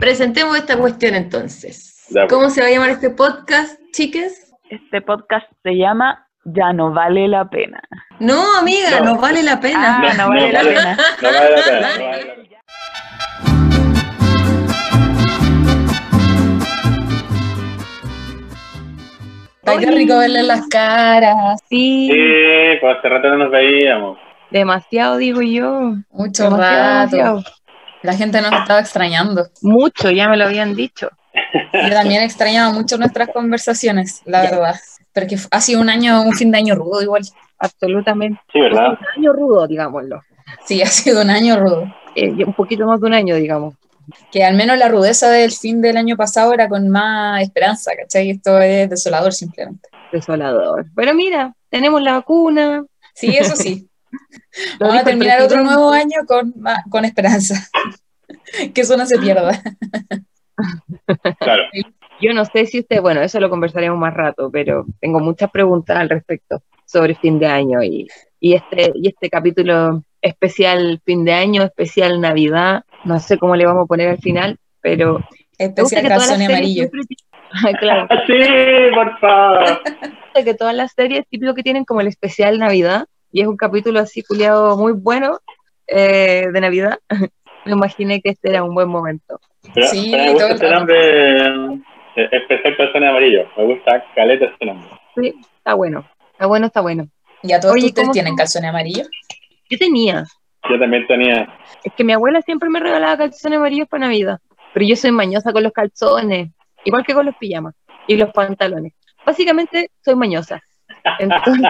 presentemos esta cuestión entonces. Pues. ¿Cómo se va a llamar este podcast, chiques? Este podcast se llama Ya no vale la pena. No, amiga, No. no, vale la pena. Ah, no vale la pena. No vale la pena, no vale la pena. Ay, qué rico verle las caras. Sí, Sí, pues hace rato no nos veíamos. demasiado digo yo. Mucho Demasiado, rato. demasiado. La gente nos estaba extrañando. Mucho, ya me lo habían dicho. Yo también extrañaba mucho nuestras conversaciones, la verdad. Porque ha sido un año, un fin de año rudo igual. Absolutamente. Sí, ¿verdad? Un año rudo, digámoslo. Sí, ha sido un año rudo. Eh, un poquito más de un año, digamos. Que al menos la rudeza del fin del año pasado era con más esperanza, ¿cachai? Esto es desolador simplemente. Desolador. Pero mira, tenemos la vacuna. Sí, eso sí. Lo Vamos a terminar otro nuevo año con, con esperanza. que eso no se pierda. Claro. Yo no sé si usted, bueno, eso lo conversaremos más rato, pero tengo muchas preguntas al respecto sobre fin de año y, y este, y este capítulo especial fin de año, especial Navidad, no sé cómo le vamos a poner al final, pero Especial que todas las calzón series amarillo. siempre claro, Sí, por favor. que todas las series típico que tienen como el especial Navidad y es un capítulo así culiado muy bueno eh, de Navidad. Me imaginé que este era un buen momento. Pero, Sí, pero me todo gusta rato. nombre, eh, especial calzón amarillo. Me gusta caleta ese nombre. Sí, está bueno, está bueno, está bueno. ¿Y a todos Oye, ustedes ¿cómo tienen calzones amarillos? Yo tenía, Yo también tenía. Es que mi abuela siempre me regalaba calzones amarillos para Navidad, pero yo soy mañosa con los calzones, igual que con los pijamas y los pantalones. Básicamente soy mañosa. Entonces,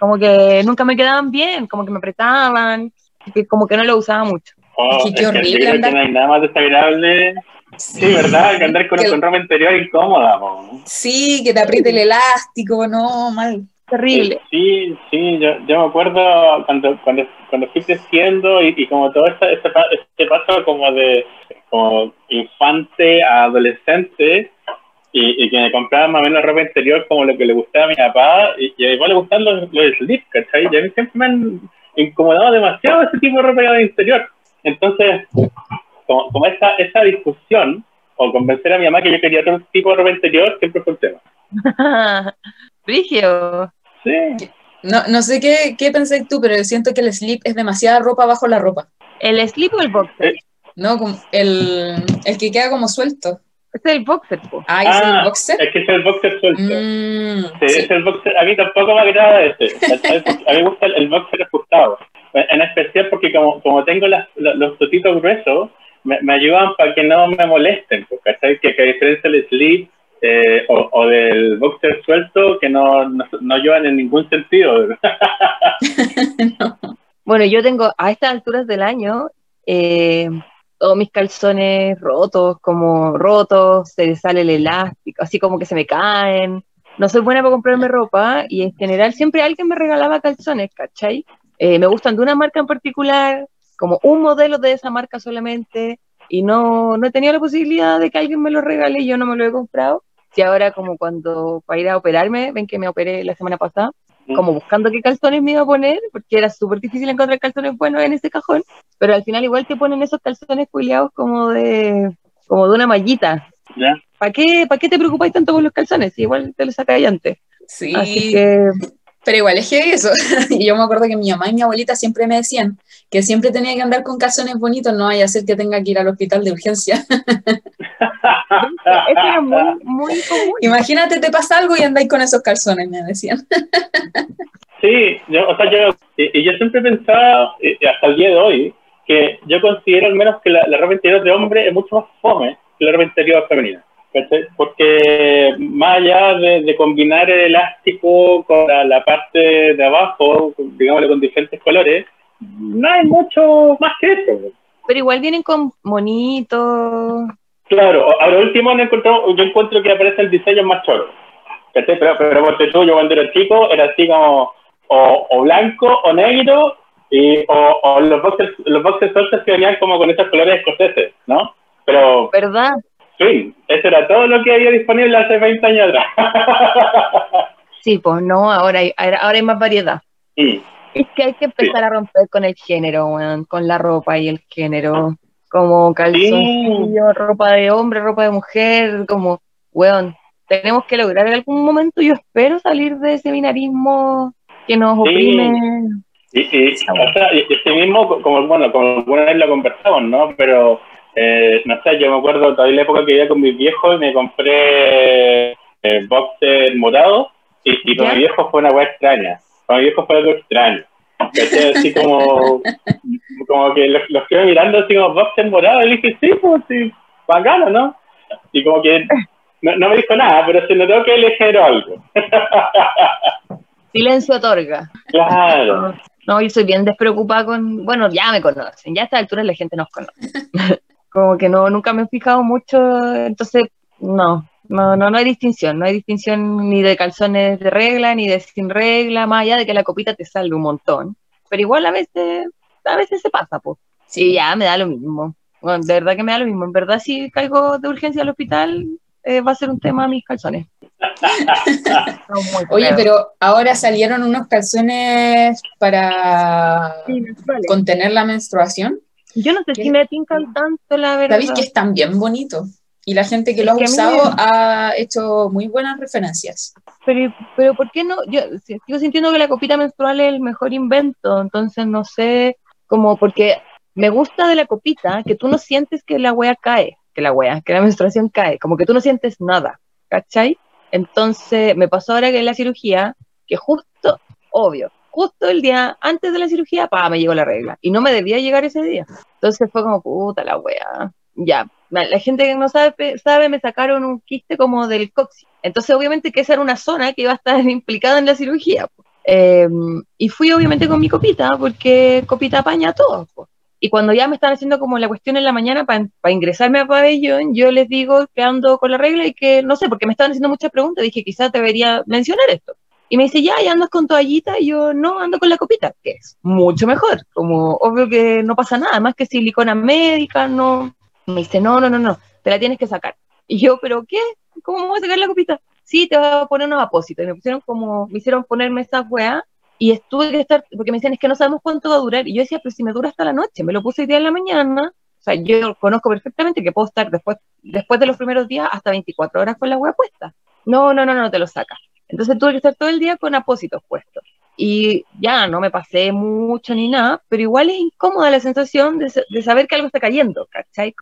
como que nunca me quedaban bien, como que me apretaban, que como que no lo usaba mucho. Oh, que qué es que horrible creo andar- que no hay nada más desagradable. Sí, ¿verdad? Que andar con, Que- con ropa interior incómoda. po. Sí, que te apriete el elástico, no, mal. Terrible. Sí, sí, yo, yo me acuerdo cuando, cuando, cuando fui creciendo y, y como todo este, este, pa- este paso como de como infante a adolescente y, y que me compraban más o menos ropa interior como lo que le gustaba a mi papá y, y igual le gustaban los, los slips, ¿cachai? Y a mí siempre me han incomodado demasiado ese tipo de ropa interior. Entonces, como, como esa, esa discusión o convencer a mi mamá que yo quería otro tipo de ropa interior siempre fue un tema. Brigio. Sí. No, no sé qué, qué pensé tú, pero siento que el slip es demasiada ropa bajo la ropa. ¿El slip o el boxer? Eh. ¿No? Como el, el que queda como suelto. Es el boxer, po. Ah, ¿ese es el Ah, boxer? es que es el boxer suelto. Mm, Sí, sí. es el boxer, a mí tampoco me agrada ese. A mí me gusta el, el boxer ajustado. En especial porque como, como tengo las, los, los totitos gruesos, me, me ayudan para que no me molesten. ¿cachai? Que, que a diferencia del slip eh, o, o del boxer suelto, que no, no, no ayudan en ningún sentido. Bueno, yo tengo a estas alturas del año eh, todos mis calzones rotos, como rotos, se sale el elástico, así como que se me caen. No soy buena para comprarme ropa y en general siempre alguien me regalaba calzones, ¿cachai? Eh, me gustan de una marca en particular, como un modelo de esa marca solamente, y no, no he tenido la posibilidad de que alguien me lo regale y yo no me lo he comprado. Y ahora como cuando para ir a operarme, ven que me operé la semana pasada, como buscando qué calzones me iba a poner, porque era súper difícil encontrar calzones buenos en ese cajón, pero al final igual te ponen esos calzones culiados como de, como de una mallita. ¿Ya? ¿Para qué, ¿Para qué te preocupáis tanto por los calzones? Si igual te los sacáis antes. Sí, Así que, pero igual es que eso. Y yo me acuerdo que mi mamá y mi abuelita siempre me decían que siempre tenía que andar con calzones bonitos, no vaya a ser que tenga que ir al hospital de urgencia. eso era muy, muy común. Imagínate, te pasa algo y andáis con esos calzones, me decían. Sí, yo, o sea, yo, y, y yo siempre he pensado, y- y hasta el día de hoy, que yo considero al menos que la, la ropa interior de hombre es mucho más fome que la ropa interior femenina. ¿Cachai? Porque más allá de, de combinar el elástico con la, la parte de abajo, digámoslo con diferentes colores, no hay mucho más que eso. Pero igual vienen con monitos. Claro, ahora último no encontró, yo encuentro que aparece el diseño más choro. ¿cachai? Pero, pero porque tú, yo cuando era chico, era así como o, o blanco o negro, y, o, o los boxers, los boxers que venían como con esos colores escoceses, ¿no? Pero, ¿Verdad? Sí, eso era todo lo que había disponible hace 20 años atrás. Sí, pues no, ahora hay, ahora hay más variedad. Mm. Es que hay que empezar a romper con el género, weón, con la ropa y el género. como calzoncillo, ropa de hombre, ropa de mujer, como, weón, tenemos que lograr en algún momento, yo espero salir de ese binarismo que nos oprime. Y, y, o sea, y este mismo, como, bueno, como alguna vez lo conversamos, ¿no? Pero, eh, no sé, yo me acuerdo todavía la época que vivía con mis viejos y me compré eh, boxer morado y, y con mi viejo fue una weá extraña. Con mi viejo fue algo extraño. Así como, como que los, los quedé mirando así como boxer morado y dije, sí, pues sí, bacano, ¿no? Y como que no, no me dijo nada, pero se notó que le generó algo. Silencio otorga. Claro. No, yo soy bien despreocupada con, bueno, ya me conocen, ya a esta altura la gente nos conoce. Como que no, nunca me he fijado mucho, entonces, no, no, no, no hay distinción, no hay distinción ni de calzones de regla, ni de sin regla, más allá de que la copita te salga un montón. Pero igual a veces, a veces se pasa, pues. Sí, ya me da lo mismo. Bueno, de verdad que me da lo mismo. En verdad, si caigo de urgencia al hospital, eh, va a ser un tema mis calzones. Oye, pero ahora salieron unos calzones para Sí, menstruales. contener la menstruación. Yo no sé si me tincan tanto, la verdad. Sabéis que están bien bonitos. Y la gente que Es los ha usado ha hecho muy buenas referencias. Pero, pero ¿por qué no? Yo si- sigo sintiendo que la copita menstrual es el mejor invento, entonces no sé, como porque me gusta de la copita que tú no sientes que la wea cae, que la wea, que la menstruación cae, como que tú no sientes nada, ¿cachai? Entonces me pasó ahora que en la cirugía, que justo, obvio, justo el día antes de la cirugía, pa, me llegó la regla, y no me debía llegar ese día. Entonces fue como, puta la wea, ya. La gente que no sabe, sabe, me sacaron un quiste como del coxis. Entonces, obviamente, que esa era una zona que iba a estar implicada en la cirugía. Eh, y fui, obviamente, con mi copita, porque copita apaña todo. po. Y cuando ya me están haciendo como la cuestión en la mañana para ingresarme a pabellón, yo les digo que ando con la regla y que, no sé, porque me estaban haciendo muchas preguntas, dije, quizás debería mencionar esto. Y me dice, ya, ya andas con toallita, y yo, no, ando con la copita, que es mucho mejor, como obvio que no pasa nada, más que silicona médica, no. Me dice, no, no, no, no, te la tienes que sacar. Y yo, ¿pero qué? ¿Cómo me voy a sacar la copita? Sí, te voy a poner unos apósitos. Y me pusieron como, me hicieron ponerme esa weá, y estuve que estar, porque me decían, es que no sabemos cuánto va a durar. Y yo decía, pero si me dura hasta la noche, me lo puse hoy día en la mañana. O sea, yo conozco perfectamente que puedo estar después, después de los primeros días hasta 24 horas con la weá puesta. No, no, no, no, te lo sacas. Entonces tuve que estar todo el día con apósitos puestos. Y ya no me pasé mucho ni nada, pero igual es incómoda la sensación de, de saber que algo está cayendo, ¿cachai?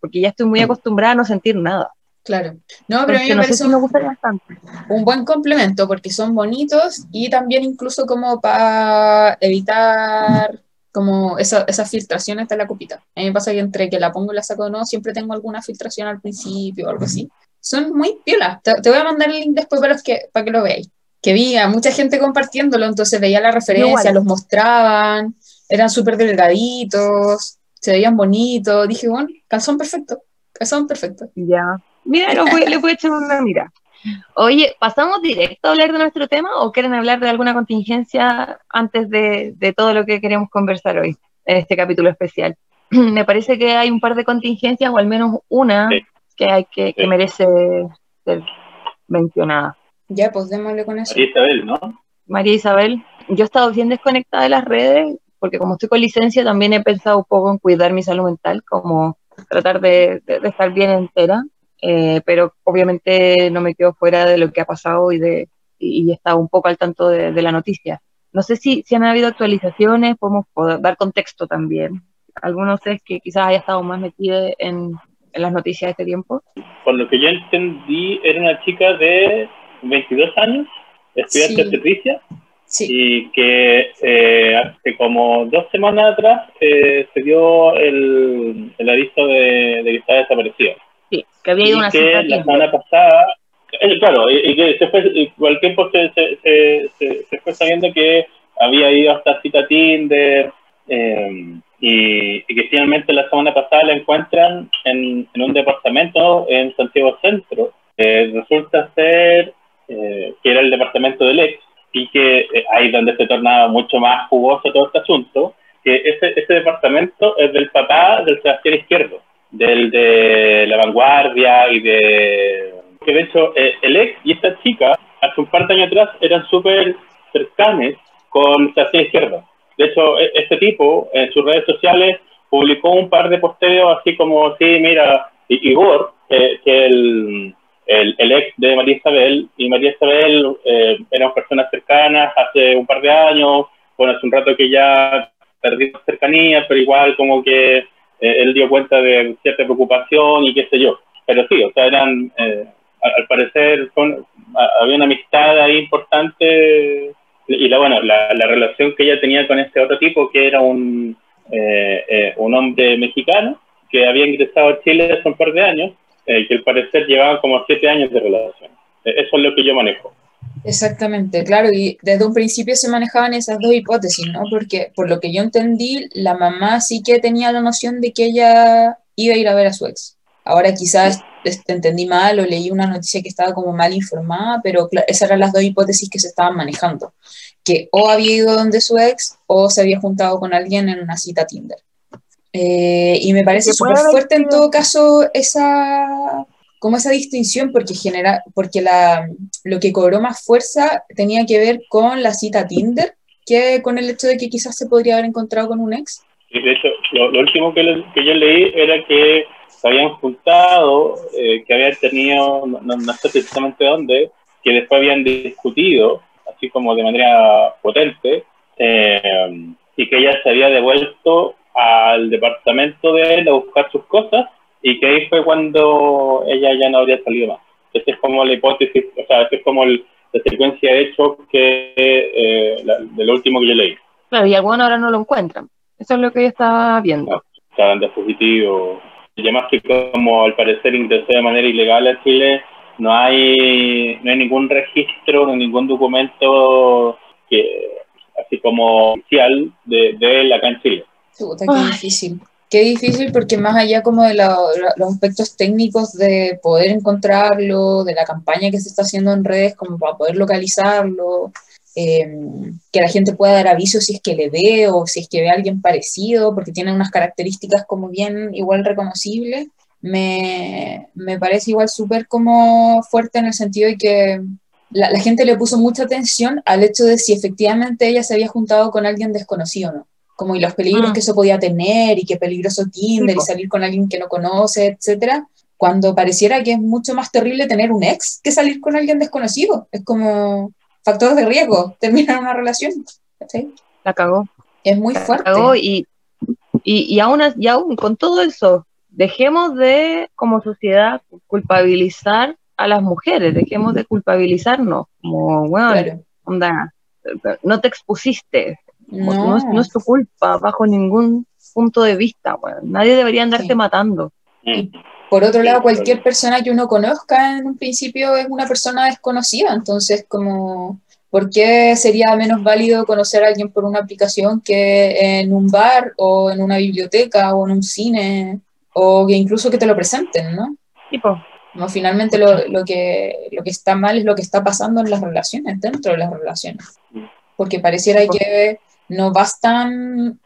Porque ya estoy muy acostumbrada a no sentir nada. Claro. No, pero a mí me no parece si me un, gustaría bastante. un buen complemento porque son bonitos y también incluso como para evitar como esa- esas filtraciones de la copita. A mí me pasa que entre que la pongo y la saco nuevo, siempre tengo alguna filtración al principio o algo así. Son muy piolas. Te, te voy a mandar el link después para, los que, para que lo veáis. Que vi a mucha gente compartiéndolo, entonces veía la referencia, Igual. los mostraban, eran súper delgaditos, se veían bonitos. Dije, bueno, calzón perfecto, calzón perfecto. Ya. Mira, lo voy- le voy a echar una mira. Oye, ¿pasamos directo a hablar de nuestro tema o quieren hablar de alguna contingencia antes de, de todo lo que queremos conversar hoy en este capítulo especial? Me parece que hay un par de contingencias, o al menos una, Sí. Que, hay que, que Sí. merece ser mencionada. Ya, pues démosle con eso. María Isabel, ¿no? María Isabel, yo he estado bien desconectada de las redes, porque como estoy con licencia, también he pensado un poco en cuidar mi salud mental, como tratar de, de- de estar bien entera, eh, pero obviamente no me quedo fuera de lo que ha pasado y, de, y, y he estado un poco al tanto de, de la noticia. No sé si, si han habido actualizaciones, podemos poder dar contexto también. Algunos ustedes que quizás haya estado más metidos en, en las noticias de este tiempo. Por lo que yo entendí, era una chica de 22 años, estudiante Sí. de obstetricia, Sí, y que eh, hace como dos semanas atrás eh, se dio el, el aviso de, de que estaba desaparecida. Sí, que había ido y una que la semana pasada, eh, claro, y, y que se fue, el tiempo se, se, se, se- fue sabiendo que había ido hasta cita Tinder, eh, y, que finalmente la semana pasada la encuentran en, un departamento en Santiago Centro. Eh, resulta ser eh, que era el departamento del ex, y que eh, ahí donde se tornaba mucho más jugoso todo este asunto, que ese, ese departamento es del papá del Sebastián Izquierdo, del de La Vanguardia y de... que de hecho eh, el ex y esta chica hace un par de años atrás eran súper cercanos con Sebastián Izquierdo. De hecho, e- este tipo en sus redes sociales publicó un par de posteos así como, sí, mira, Igor, que, que el, el, ex de María Isabel, y María Isabel eh, eran personas cercanas hace un par de años, bueno, hace un rato que ya perdimos cercanía, pero igual como que eh, él dio cuenta de cierta preocupación y qué sé yo. Pero sí, o sea, eran, eh, al, parecer, son, había una amistad ahí importante y la, bueno, la, la, relación que ella tenía con este otro tipo, que era un, eh, un hombre mexicano, que había ingresado a Chile hace un par de años, eh, que al parecer llevaban como siete años de relación. Eh, eso es lo que yo manejo. Exactamente, claro, y desde un principio se manejaban esas dos hipótesis, ¿no? Porque por lo que yo entendí, la mamá sí que tenía la noción de que ella iba a ir a ver a su ex. Ahora quizás entendí mal o leí una noticia que estaba como mal informada, pero esas eran las dos hipótesis que se estaban manejando, que o había ido donde su ex o se había juntado con alguien en una cita Tinder. Eh, y me parece súper fuerte en todo caso esa, como esa distinción, porque, genera, porque la, lo que cobró más fuerza tenía que ver con la cita Tinder que con el hecho de que quizás se podría haber encontrado con un ex. de hecho, lo, último que, que, yo leí era que se habían juntado, eh, que habían tenido, no, no, sé precisamente dónde, que después habían discutido, así como de manera potente, eh, y que ella se había devuelto al departamento de él a buscar sus cosas y que ahí fue cuando ella ya no habría salido más. Esa es como la hipótesis, o sea, esa es como la secuencia de hechos que, eh, la, de lo último que yo leí. Claro, y algunos ahora no lo encuentran. Eso es lo que yo estaba viendo. No, estaban de además que como al parecer ingresó de manera ilegal a Chile, no hay, no hay ningún registro, no ningún documento que así como oficial de, de él acá en Chile qué difícil. Qué difícil porque más allá como de los aspectos técnicos de poder encontrarlo, de la campaña que se está haciendo en redes como para poder localizarlo, em, que la gente pueda dar aviso si es que le ve o si es que ve a alguien parecido, porque tiene unas características como bien igual reconocibles, me, me parece igual súper como fuerte en el sentido de que la, la gente le puso mucha atención al hecho de si efectivamente ella se había juntado con alguien desconocido o no como y los peligros mm. que eso podía tener y qué peligroso Tinder y salir con alguien que no conoce, etcétera, cuando pareciera que es mucho más terrible tener un ex que salir con alguien desconocido. Es como factor de riesgo, terminar una relación. La cagó. Es muy fuerte. cagó y, y, y, aún, y aún con todo eso, dejemos de, como sociedad, culpabilizar a las mujeres, dejemos de culpabilizarnos, como, bueno, onda, no te expusiste, no. No, es, tu culpa, bajo ningún punto de vista. Nadie debería andarte matando. Y por otro lado, cualquier persona que uno conozca en un principio es una persona desconocida, entonces como... ¿Por qué sería menos válido conocer a alguien por una aplicación que en un bar o en una biblioteca o en un cine o que incluso que te lo presenten, ¿no? Tipo. No, finalmente lo, lo, que, lo que está mal es lo que está pasando en las relaciones, dentro de las relaciones. Porque pareciera que no bastan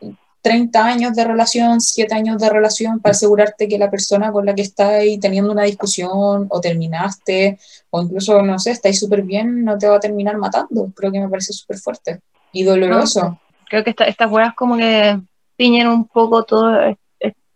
30 años de relación, 7 años de relación para asegurarte que la persona con la que estás teniendo una discusión o terminaste o incluso, no sé, estáis súper bien, no te va a terminar matando. Creo que me parece súper fuerte y doloroso. creo que estas huevas como que tiñen un poco todos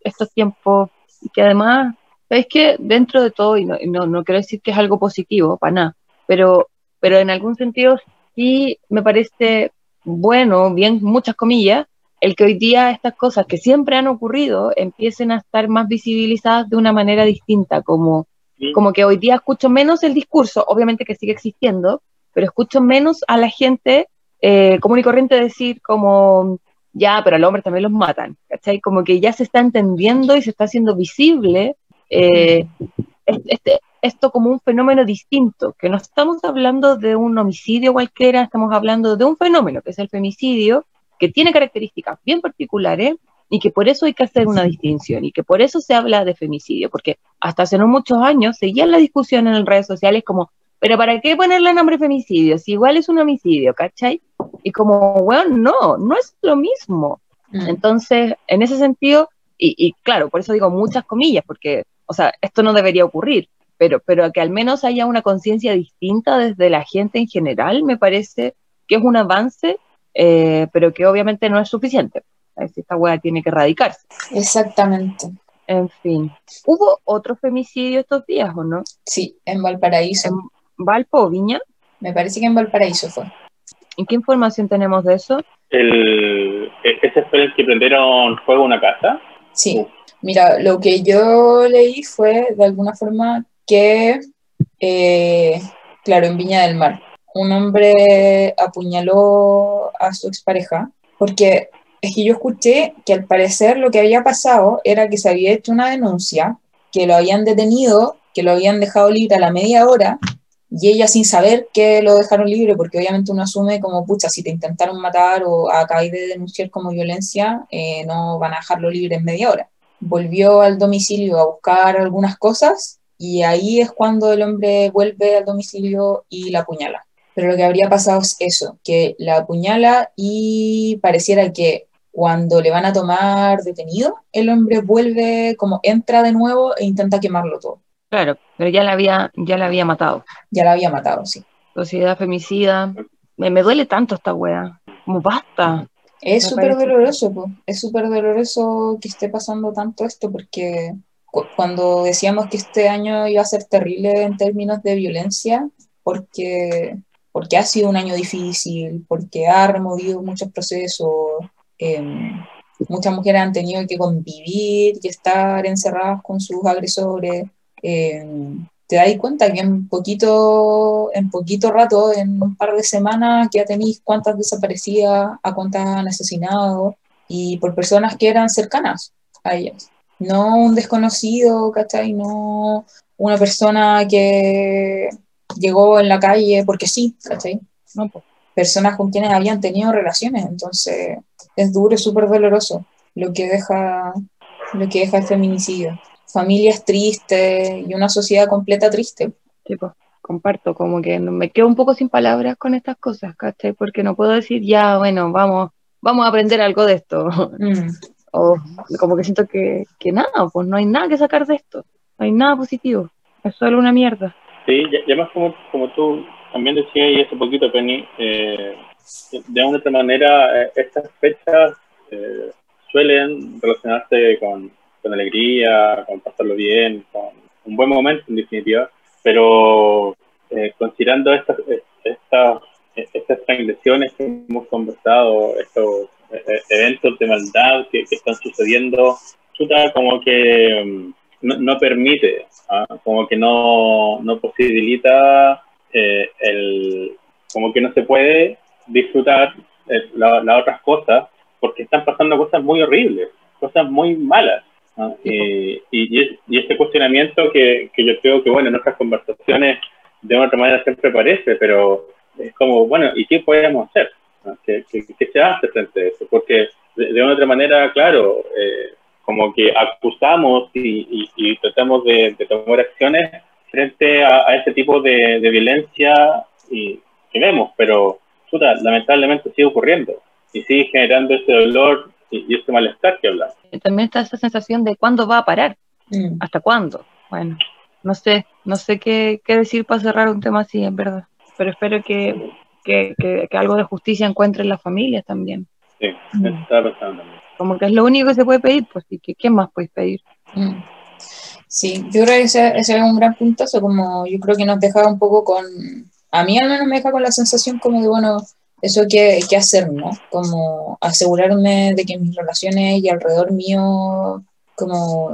estos tiempos y que además, es que dentro de todo, y no, no, no quiero decir que es algo positivo, para nada, pero, pero en algún sentido sí me parece bueno, bien muchas comillas, el que hoy día estas cosas que siempre han ocurrido empiecen a estar más visibilizadas de una manera distinta, como, como que hoy día escucho menos el discurso, obviamente que sigue existiendo, pero escucho menos a la gente eh, común y corriente decir como, ya, pero al hombre también los matan, ¿cachai? Como que ya se está entendiendo y se está haciendo visible eh, este, esto como un fenómeno distinto, que no estamos hablando de un homicidio cualquiera, estamos hablando de un fenómeno que es el femicidio, que tiene características bien particulares y que por eso hay que hacer una distinción y que por eso se habla de femicidio, porque hasta hace no muchos años seguía la discusión en las redes sociales como, pero ¿para qué ponerle nombre femicidio? Si igual es un homicidio, ¿cachai? Y como, bueno, no, no es lo mismo. Mm. Entonces, en ese sentido, y, y claro, por eso digo muchas comillas, porque, o sea, esto no debería ocurrir, pero, pero que al menos haya una conciencia distinta desde la gente en general, me parece que es un avance, eh, pero que obviamente no es suficiente. Esta wea tiene que erradicarse. Exactamente. En fin. ¿Hubo otro femicidio estos días o no? Sí, en Valparaíso. ¿En Valpo o Viña? Me parece que en Valparaíso fue. ¿Y qué información tenemos de eso? El, ¿Ese fue el que prendieron fuego a una casa? Sí. Mira, lo que yo leí fue de alguna forma que, eh, claro, en Viña del Mar, un hombre apuñaló a su expareja, porque es que yo escuché que al parecer lo que había pasado era que se había hecho una denuncia, que lo habían detenido, que lo habían dejado libre a la media hora, y ella sin saber que lo dejaron libre, porque obviamente uno asume como, pucha, si te intentaron matar o acabáis de denunciar como violencia, eh, no van a dejarlo libre en media hora. Volvió al domicilio a buscar algunas cosas y ahí es cuando el hombre vuelve al domicilio y la apuñala. Pero lo que habría pasado es eso, que la apuñala y pareciera que cuando le van a tomar detenido, el hombre vuelve, como entra de nuevo e intenta quemarlo todo. Claro, pero ya la había, ya la había matado. Ya la había matado, sí. Sociedad femicida. Me, me duele tanto esta wea. Como basta. Es súper doloroso, po. es súper doloroso que esté pasando tanto esto, porque cu- cuando decíamos que este año iba a ser terrible en términos de violencia, porque, porque ha sido un año difícil, porque ha removido muchos procesos, em, muchas mujeres han tenido que convivir y estar encerradas con sus agresores. em, te das cuenta que en poquito, en poquito rato, en un par de semanas, ya tenéis cuántas desaparecidas, a cuántas han asesinado, y por personas que eran cercanas a ellas. No un desconocido, ¿cachai? No una persona que llegó en la calle porque sí, ¿cachai? No, po. Personas con quienes habían tenido relaciones, entonces es duro, es súper doloroso lo que deja, lo que deja el feminicidio. Familias tristes y una sociedad completa triste. Sí, po. comparto, como que me quedo un poco sin palabras con estas cosas, ¿cachai? Porque no puedo decir, ya, bueno, vamos, vamos a aprender algo de esto. Mm, O como que siento que, que nada, pues no hay nada que sacar de esto. No hay nada positivo. Es solo una mierda. Sí, y además como, como tú también decías y hace poquito, Penny, eh, de una otra manera eh, estas fechas eh, suelen relacionarse con, con alegría, con pasarlo bien, con un buen momento en definitiva, pero eh, considerando estas, estas, estas transgresiones que hemos conversado, estos eh, eventos de maldad que, que están sucediendo, como que mm, no, no permite, ¿ah? como que no, no posibilita eh, el, como que no se puede disfrutar eh, las la otras cosas porque están pasando cosas muy horribles, cosas muy malas. ¿no? Y, y, y este cuestionamiento que, que yo creo que, bueno, en nuestras conversaciones de una otra manera siempre aparece, pero es como, bueno, ¿y qué podemos hacer? ¿no? ¿Qué, qué, qué se hace frente a eso? Porque de, de una otra manera, claro, eh, como que acusamos y, y, y tratamos de, de, tomar acciones frente a, a este tipo de, de violencia y, que vemos, pero puta, lamentablemente sigue ocurriendo y sigue generando ese dolor y, y este malestar que hablamos. También está esa sensación de cuándo va a parar, mm. hasta cuándo. Bueno, no sé, no sé qué, qué decir para cerrar un tema así, en verdad, pero espero que, que, que, que algo de justicia encuentren las familias también. Sí, eso estaba pensando también. Como que es lo único que se puede pedir, pues, ¿y qué, qué más podéis pedir? Mm. Sí, yo creo que ese, ese, es un gran puntazo, como yo creo que nos deja un poco con, a mí al menos me deja con la sensación como de, bueno, eso que, que hacer, ¿no? Como asegurarme de que mis relaciones y alrededor mío, como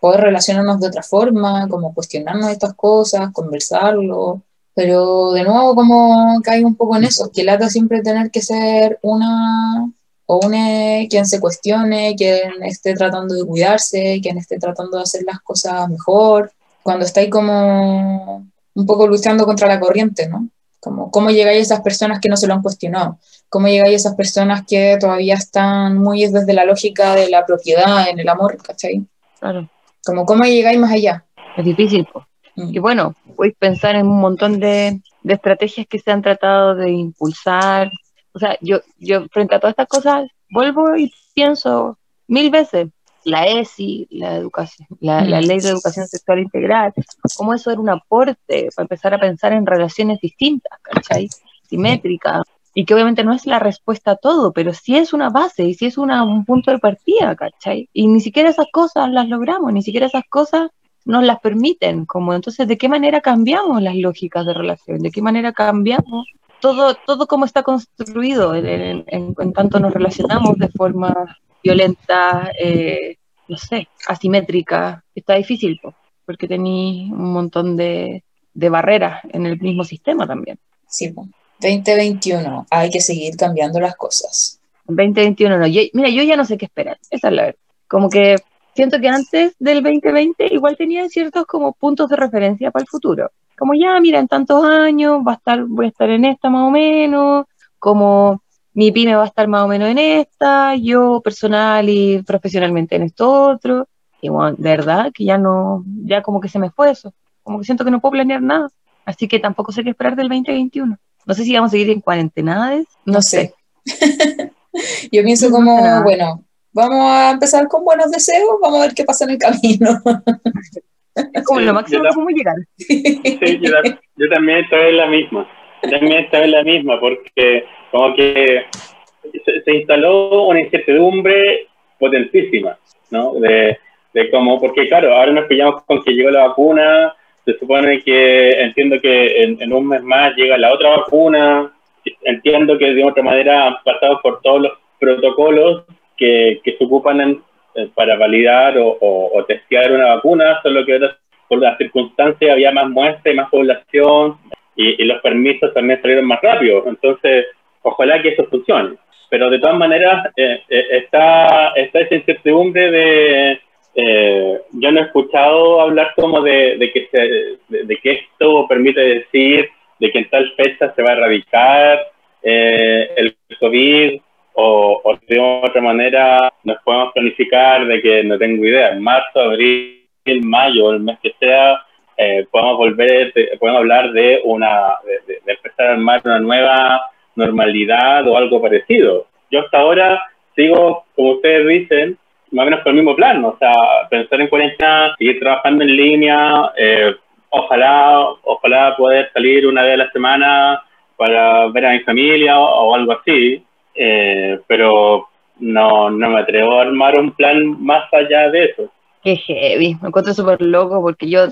poder relacionarnos de otra forma, como cuestionarnos estas cosas, conversarlo, pero de nuevo como caigo un poco en eso, que lata siempre tener que ser una o une quien se cuestione, quien esté tratando de cuidarse, quien esté tratando de hacer las cosas mejor, cuando estáis como un poco luchando contra la corriente, ¿no? Como cómo llegáis a esas personas que no se lo han cuestionado, cómo llegáis a esas personas que todavía están muy desde la lógica de la propiedad, en el amor, ¿cachai? Claro. Como cómo llegáis más allá. Es difícil, pues. Mm. Y bueno, podéis pensar en un montón de, de estrategias que se han tratado de impulsar, o sea, yo, yo frente a todas estas cosas vuelvo y pienso mil veces la ESI, la educación, la, la, ley de educación sexual integral, cómo eso era un aporte para empezar a pensar en relaciones distintas, ¿cachai? Simétricas, y que obviamente no es la respuesta a todo, pero sí es una base y sí es una, un punto de partida, ¿cachai? Y ni siquiera esas cosas las logramos, ni siquiera esas cosas nos las permiten, como entonces, ¿de qué manera cambiamos las lógicas de relación? ¿De qué manera cambiamos todo, todo cómo está construido en, en, tanto nos relacionamos de forma violenta, eh, no sé, asimétrica? Está difícil, porque tenéis un montón de, de barreras en el mismo sistema también. Sí, 2021, hay que seguir cambiando las cosas. 2021 no, mira, yo ya no sé qué esperar, esa es la verdad. Como que siento que antes del 2020 igual tenía ciertos como puntos de referencia para el futuro. Como ya, mira, en tantos años va a estar, voy a estar en esta más o menos, como mi pyme va a estar más o menos en esta, yo personal y profesionalmente en esto otro. Y bueno, de verdad que ya no, ya como que se me fue eso. Como que siento que no puedo planear nada. Así que tampoco sé qué esperar del 2021. No sé si vamos a seguir en cuarentenades. No, sé. Yo pienso como, bueno, vamos a empezar con buenos deseos, vamos a ver qué pasa en el camino. Es como lo máximo que podemos llegar. Sí, yo, también estoy en la misma. también estoy en la misma, porque como que se, instaló una incertidumbre potentísima, ¿no? De, de cómo, porque claro, ahora nos pillamos con que llegó la vacuna, se supone que entiendo que en, un mes más llega la otra vacuna, entiendo que de otra manera han pasado por todos los protocolos que, que se ocupan eh, para validar o, o, testear una vacuna, solo que por las circunstancias había más muestra y más población y, los permisos también salieron más rápido. Entonces, ojalá que eso funcione. Pero de todas maneras, eh, eh, está, está esa incertidumbre de, eh, yo no he escuchado hablar como de, que de, que esto permite decir de que en tal fecha se va a erradicar eh, el COVID o, o, de otra manera nos podemos planificar de que no tengo idea, en marzo, abril, mayo, el mes que sea, eh, podemos volver, podemos hablar de una, de, empezar a armar una nueva normalidad o algo parecido. Yo hasta ahora sigo, como ustedes dicen, más o menos con el mismo plan, o sea, pensar en cuarentena, seguir trabajando en línea, eh, ojalá, ojalá poder salir una vez a la semana para ver a mi familia o, algo así, eh, pero no, no me atrevo a armar un plan más allá de eso. Qué heavy, me encuentro súper loco porque yo,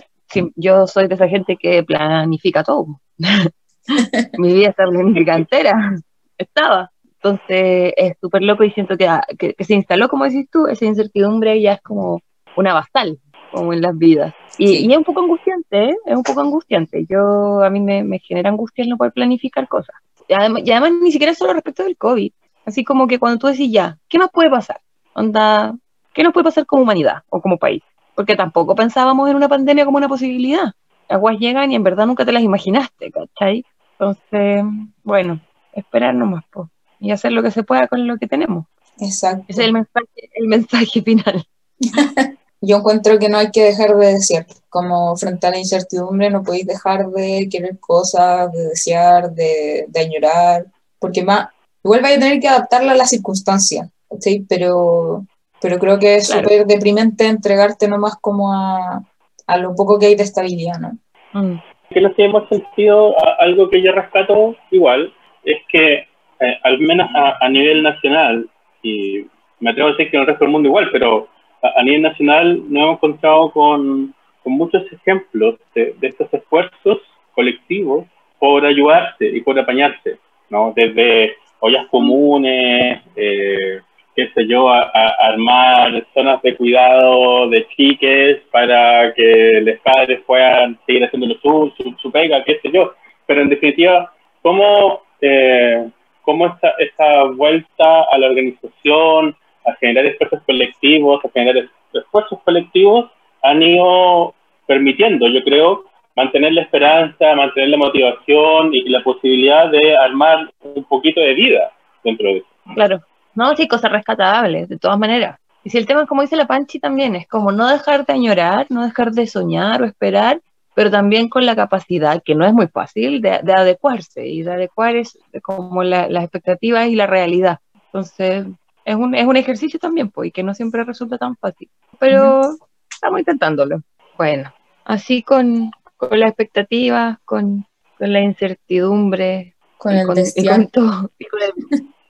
yo soy de esa gente que planifica todo. mi vida está planificada entera, estaba. Entonces es súper loco y siento ah, que, que, se instaló, como decís tú, esa incertidumbre ya es como una bastal, como en las vidas. Y, y es un poco angustiante, ¿eh? es un poco angustiante. Yo, a mí me, me genera angustia el no poder planificar cosas. Y además, ni siquiera solo respecto del COVID. Así como que cuando tú decís ya, ¿qué más puede pasar? Onda, ¿qué nos puede pasar como humanidad o como país? Porque tampoco pensábamos en una pandemia como una posibilidad. Aguas llegan y en verdad nunca te las imaginaste, ¿cachai? Entonces, bueno, esperar nomás, pues y hacer lo que se pueda con lo que tenemos. Exacto. Ese es el mensaje, el mensaje final. Yo encuentro que no hay que dejar de desear. Como frente a la incertidumbre no podéis dejar de querer cosas, de desear, de, de añorar, porque más, igual vais a tener que adaptarla a las circunstancias, ¿sí? pero, pero creo que es súper deprimente entregarte nomás como a, a, lo poco que hay de estabilidad, ¿no? Mm. Que lo que hemos sentido, algo que yo rescato igual, es que eh, al menos a, nivel nacional, y me atrevo a decir que en el resto del mundo igual, pero a, nivel nacional nos hemos encontrado con, con muchos ejemplos de, estos esfuerzos colectivos por ayudarse y por apañarse, ¿no? Desde ollas comunes, eh, qué sé yo, a, armar zonas de cuidado de chiques para que los padres puedan seguir haciendo su, su, su pega, qué sé yo. Pero en definitiva, ¿cómo eh, cómo esta, esta vuelta a la organización, a generar esfuerzos colectivos, a generar esfuerzos colectivos, han ido permitiendo, yo creo, mantener la esperanza, mantener la motivación y la posibilidad de armar un poquito de vida dentro de eso. Claro, no, sí, cosas rescatables, de todas maneras. Y si el tema como dice la Panchi también, es como no dejar de añorar, no dejar de soñar o esperar, pero también con la capacidad, que no es muy fácil, de, adecuarse y de adecuar es como las expectativas y la realidad. Entonces, es un, es un ejercicio también, pues, y que no siempre resulta tan fácil, pero estamos intentándolo. Bueno, así con, con la expectativa, con, con la incertidumbre, Con y el con, y con todo, y con el,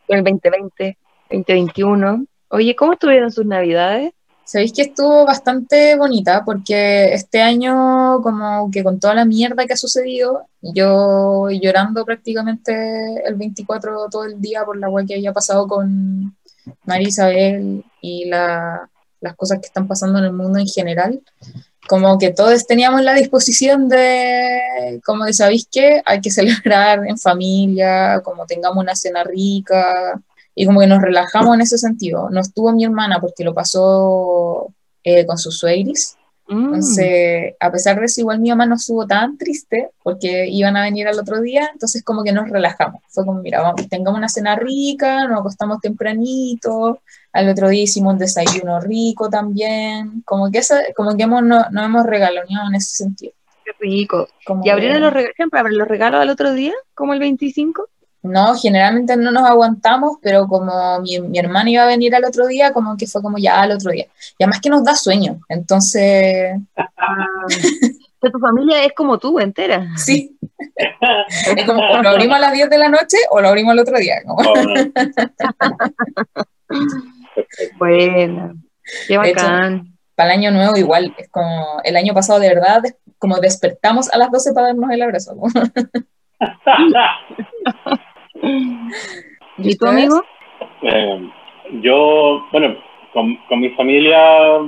el 2020, 2021. Oye, ¿cómo estuvieron sus navidades? Sabéis que estuvo bastante bonita porque este año, como que con toda la mierda que ha sucedido, yo llorando prácticamente el 24 todo el día por la wea que había pasado con María Isabel y la- las cosas que están pasando en el mundo en general, como que todos teníamos la disposición de, como de, ¿sabéis qué? Hay que celebrar en familia, como tengamos una cena rica, y como que nos relajamos en ese sentido. No estuvo mi hermana porque lo pasó eh, con sus suegris. Mm, Entonces, a pesar de eso, igual mi mamá no estuvo tan triste porque iban a venir al otro día, entonces como que nos relajamos. Fue como, mira, vamos, tengamos una cena rica, nos acostamos tempranito, al otro día hicimos un desayuno rico también, como que, esa, como que hemos, no, nos hemos regaloneado en ese sentido. qué rico. Como ¿Y abrieron que- los regalos, siempre abren los regalos al otro día, como el 25? No, generalmente no nos aguantamos, pero como mi, mi hermano iba a venir al otro día, como que fue como ya al otro día. Y además que nos da sueño, entonces, Ah, que tu familia es como tú, entera. sí. Es como, o lo abrimos a las 10 de la noche o lo abrimos al otro día. como- Oh, no. Bueno, qué hecho, bacán. Para el año nuevo igual, es como el año pasado de verdad, como despertamos a las 12 para darnos el abrazo. como. ¿Y tu amigo? Eh, yo, bueno, con, con mi familia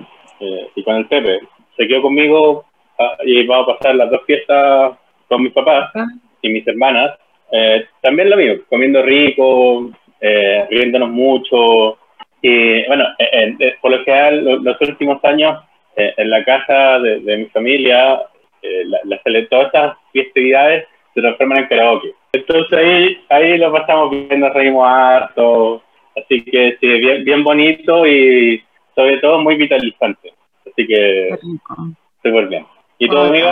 eh, y con el Pepe, se quedó conmigo ah, y vamos a pasar las dos fiestas con mis papás Ah. y mis hermanas. Eh, también lo mismo, comiendo rico, eh, riéndonos mucho. Y bueno, eh, eh, eh, por lo general, lo- los últimos años eh, en la casa de, de mi familia, eh, la- la cele- todas estas festividades se transforman en karaoke. Entonces ahí, ahí lo pasamos bien, nos reímos harto. Así que sí, bien, bien bonito y sobre todo muy vitalizante. Así que súper bien. ¿Y tú, amigo?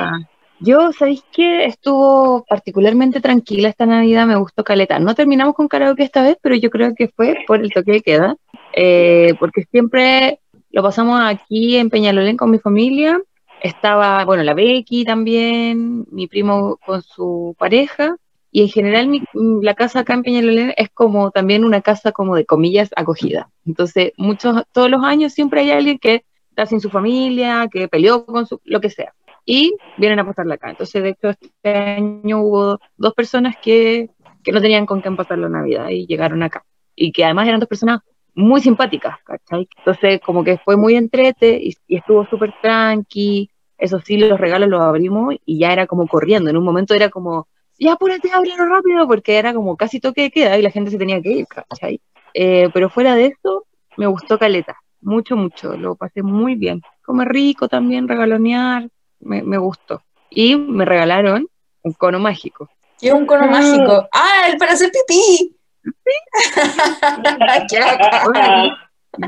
Yo, ¿sabéis qué? Estuvo particularmente tranquila esta Navidad, me gustó Caleta. No terminamos con karaoke esta vez, pero yo creo que fue por el toque de queda, eh, porque siempre lo pasamos aquí en Peñalolén con mi familia. Estaba, bueno, la Becky también, mi primo con su pareja, y en general mi- la casa acá en Peñalolén es como también una casa como de comillas acogida. Entonces, muchos, todos los años siempre hay alguien que está sin su familia, que peleó con su, lo que sea y vienen a pasarla acá. Entonces, de hecho, este año hubo dos personas que, que no tenían con quién pasar la Navidad y llegaron acá. Y que además eran dos personas muy simpáticas, ¿cachai? Entonces, como que fue muy entrete y, y estuvo súper tranqui. Eso sí, los regalos los abrimos y ya era como corriendo. En un momento era como, ya apúrate, ábrelo rápido, porque era como casi toque de queda y la gente se tenía que ir, ¿cachai? Eh, pero fuera de eso, me gustó Caleta. Mucho, mucho. Lo pasé muy bien. Comer rico también, regalonear me, me gustó. Y me regalaron un cono mágico. Y un cono Ah. mágico. ¡Ah, el para hacer pipí! ¡Qué! Bueno,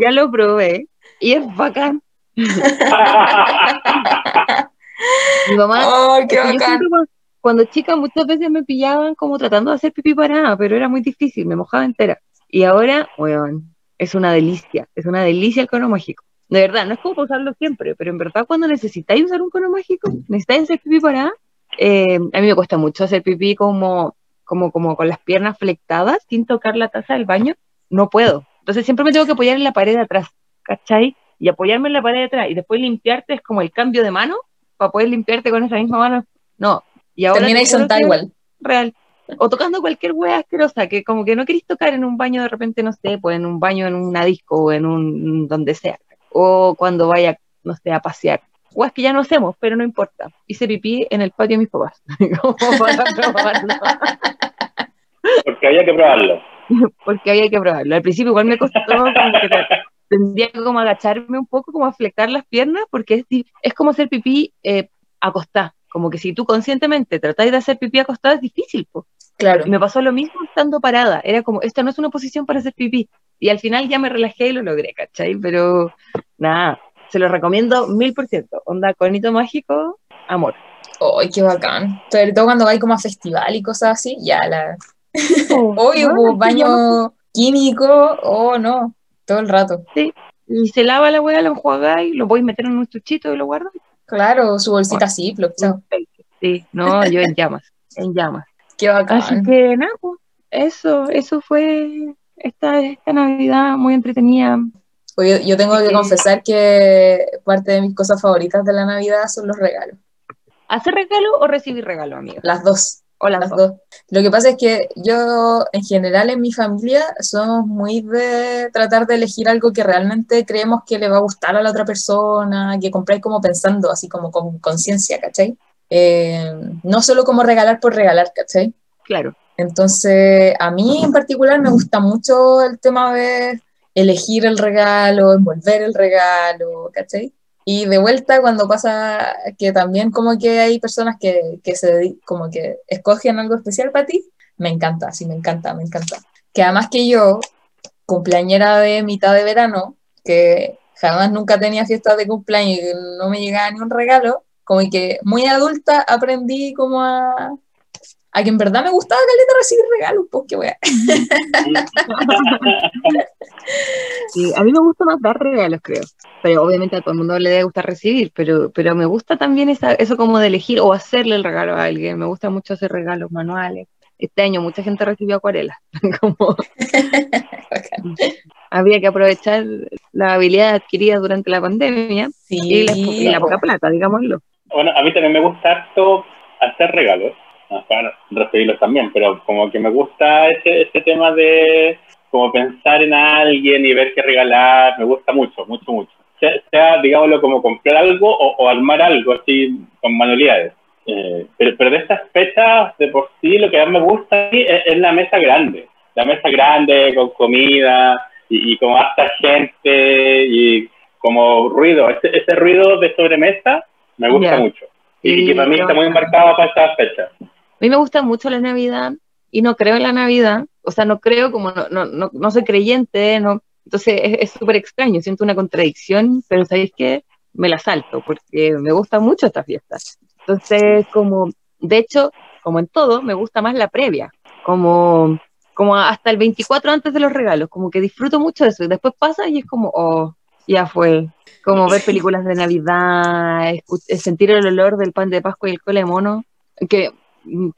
ya lo probé y es bacán. Mi mamá, ¡Oh, qué es yo bacán! siempre cuando, chica muchas veces me pillaban como tratando de hacer pipí para nada, pero era muy difícil, me mojaba entera. Y ahora, weón, es una delicia, es una delicia el cono mágico. De verdad, no es como usarlo siempre, pero en verdad cuando necesitáis usar un cono mágico, necesitáis hacer pipí para nada, eh, a mí me cuesta mucho hacer pipí como, como, como con las piernas flectadas, sin tocar la taza del baño, no puedo. Entonces siempre me tengo que apoyar en la pared de atrás, ¿cachai? Y apoyarme en la pared de atrás y después limpiarte es como el cambio de mano para poder limpiarte con esa misma mano. No. Y ahora Termina te y que- igual. real. O tocando cualquier wea asquerosa, que como que no queréis tocar en un baño de repente, no sé, pues en un baño, en una disco o en un donde sea. O cuando vaya, no sé, a pasear. Weas que ya no hacemos, pero no importa. Hice pipí en el patio de mis papás. Como para probarlo. Porque había que probarlo. Porque había que probarlo. Al principio igual me costó, como que te- tendría que como agacharme un poco, como a flectar las piernas, porque es, es como hacer pipí eh, acostada. Como que si tú conscientemente tratáis de hacer pipí acostada es difícil, po. Claro. Y me pasó lo mismo estando parada. Era como, esta no es una posición para hacer pipí. Y al final ya me relajé y lo logré, ¿cachai? Pero nada, se lo recomiendo mil por ciento. Onda, conito mágico, amor. ¡Ay, qué bacán! Sobre todo cuando vais como a festival y cosas así, ya la... Bueno, hubo sí, baño químico, oh no, todo el rato. Y se lava la hueá, lo enjuagáis, lo voy a meter en un chuchito y lo guardo. Claro, su bolsita Ziploc, chao. Sí, no, yo en llamas, en llamas. Qué bacán. Así que nada, pues, eso, eso fue esta, esta Navidad muy entretenida. Oye, yo tengo que confesar que parte de mis cosas favoritas de la Navidad son los regalos. ¿Hacer regalo o recibir regalo, amigo? Las dos. O las, dos. Lo que pasa es que yo, en general, en mi familia, somos muy de tratar de elegir algo que realmente creemos que le va a gustar a la otra persona, que compráis como pensando, así como con conciencia, ¿cachai? Eh, no solo como regalar por regalar, ¿cachai? Claro. Entonces, a mí en particular me gusta mucho el tema de elegir el regalo, envolver el regalo, ¿cachai? Y de vuelta cuando pasa que también como que hay personas que, que se como que escogen algo especial para ti, me encanta, sí, me encanta, me encanta. Que además que yo, cumpleañera de mitad de verano, que jamás nunca tenía fiestas de cumpleaños y que no me llegaba ni un regalo, como que muy adulta aprendí como a, a que en verdad me gustaba caleta recibir regalos, pues qué wea. Sí, a mí me gusta más dar regalos, creo. Pero obviamente a todo el mundo le debe gustar recibir, pero, pero me gusta también esa, eso como de elegir o hacerle el regalo a alguien. Me gusta mucho hacer regalos manuales. Este año mucha gente recibió acuarelas. Como había que aprovechar la habilidad adquirida durante la pandemia y la, y la poca plata, digámoslo. Bueno, a mí también me gusta harto hacer regalos, bueno, recibirlos también, pero como que me gusta ese, ese tema de como pensar en alguien y ver qué regalar, me gusta mucho, mucho, mucho. Sea, sea digámoslo, como comprar algo o, o armar algo así con manualidades. Eh, pero, pero de estas fechas, de por sí, lo que más me gusta es, es la mesa grande. La mesa grande con comida y, y como hasta gente y como ruido. Ese, ese ruido de sobremesa me gusta Ya. mucho. Y, Sí, que para mí está muy marcado para estas fechas. A mí me gusta mucho la Navidad y no creo en la Navidad, o sea, no creo como, no, no, no, no soy creyente, no, entonces es súper extraño, siento una contradicción, pero ¿sabéis qué? Me la salto porque me gusta mucho esta fiesta. Entonces, como, de hecho, como en todo, me gusta más la previa, como, como hasta el 24 antes de los regalos, como que disfruto mucho de eso y después pasa y es como, oh, ya fue. Como ver películas de Navidad, sentir el olor del pan de Pascua y el cole de mono, que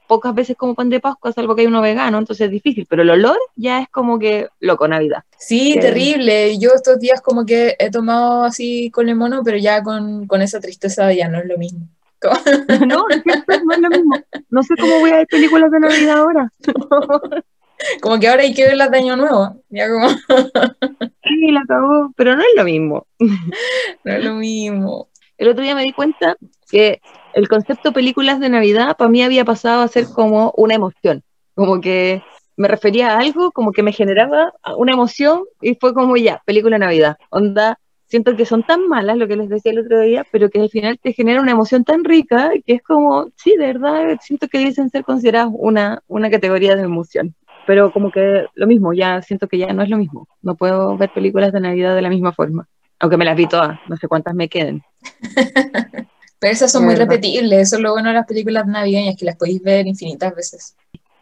pocas veces como pan de Pascua, salvo que hay uno vegano, entonces es difícil, pero el olor ya es como que loco, Navidad. Sí, que- terrible. Yo estos días como que he tomado así con el mono, pero ya con, con esa tristeza ya no es lo mismo. no, no es lo mismo. No sé cómo voy a ver películas de Navidad ahora. Como que ahora hay que ver las de Año Nuevo. Ya como sí, la acabó, pero no es lo mismo. no es lo mismo. El otro día me di cuenta que el concepto películas de Navidad para mí había pasado a ser como una emoción, como que me refería a algo como que me generaba una emoción y fue como ya, película de Navidad, onda, siento que son tan malas lo que les decía el otro día, pero que al final te genera una emoción tan rica que es como, sí, de verdad, siento que deben ser consideradas una, una categoría de emoción. Pero como que lo mismo, ya siento que ya no es lo mismo. No puedo ver películas de Navidad de la misma forma. Aunque me las vi todas, no sé cuántas me queden. Pero esas son De muy verdad. repetibles. Eso es lo bueno de las películas navideñas, que las podéis ver infinitas veces.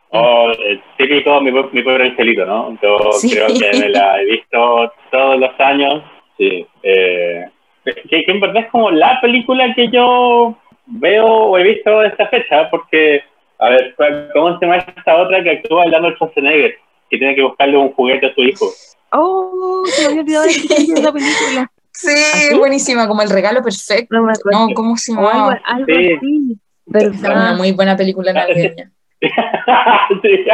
O eh, típico mi, mi pobre angelito, ¿no? Yo Sí. creo que me la he visto todos los años. Sí. Eh, que, que en verdad es como la película que yo veo o he visto de esta fecha, porque, a ver, ¿cómo se llama esta otra que actúa el Arnold Schwarzenegger? Que tiene que buscarle un juguete a su hijo. Oh, se me había olvidado de Sí. existir esa película. Sí, ¿Así? buenísima, como el regalo perfecto. No me acuerdo. No, ¿cómo se O algo, llama? algo Sí. así. Es una ¿Verdad? muy buena película navideña. Sí.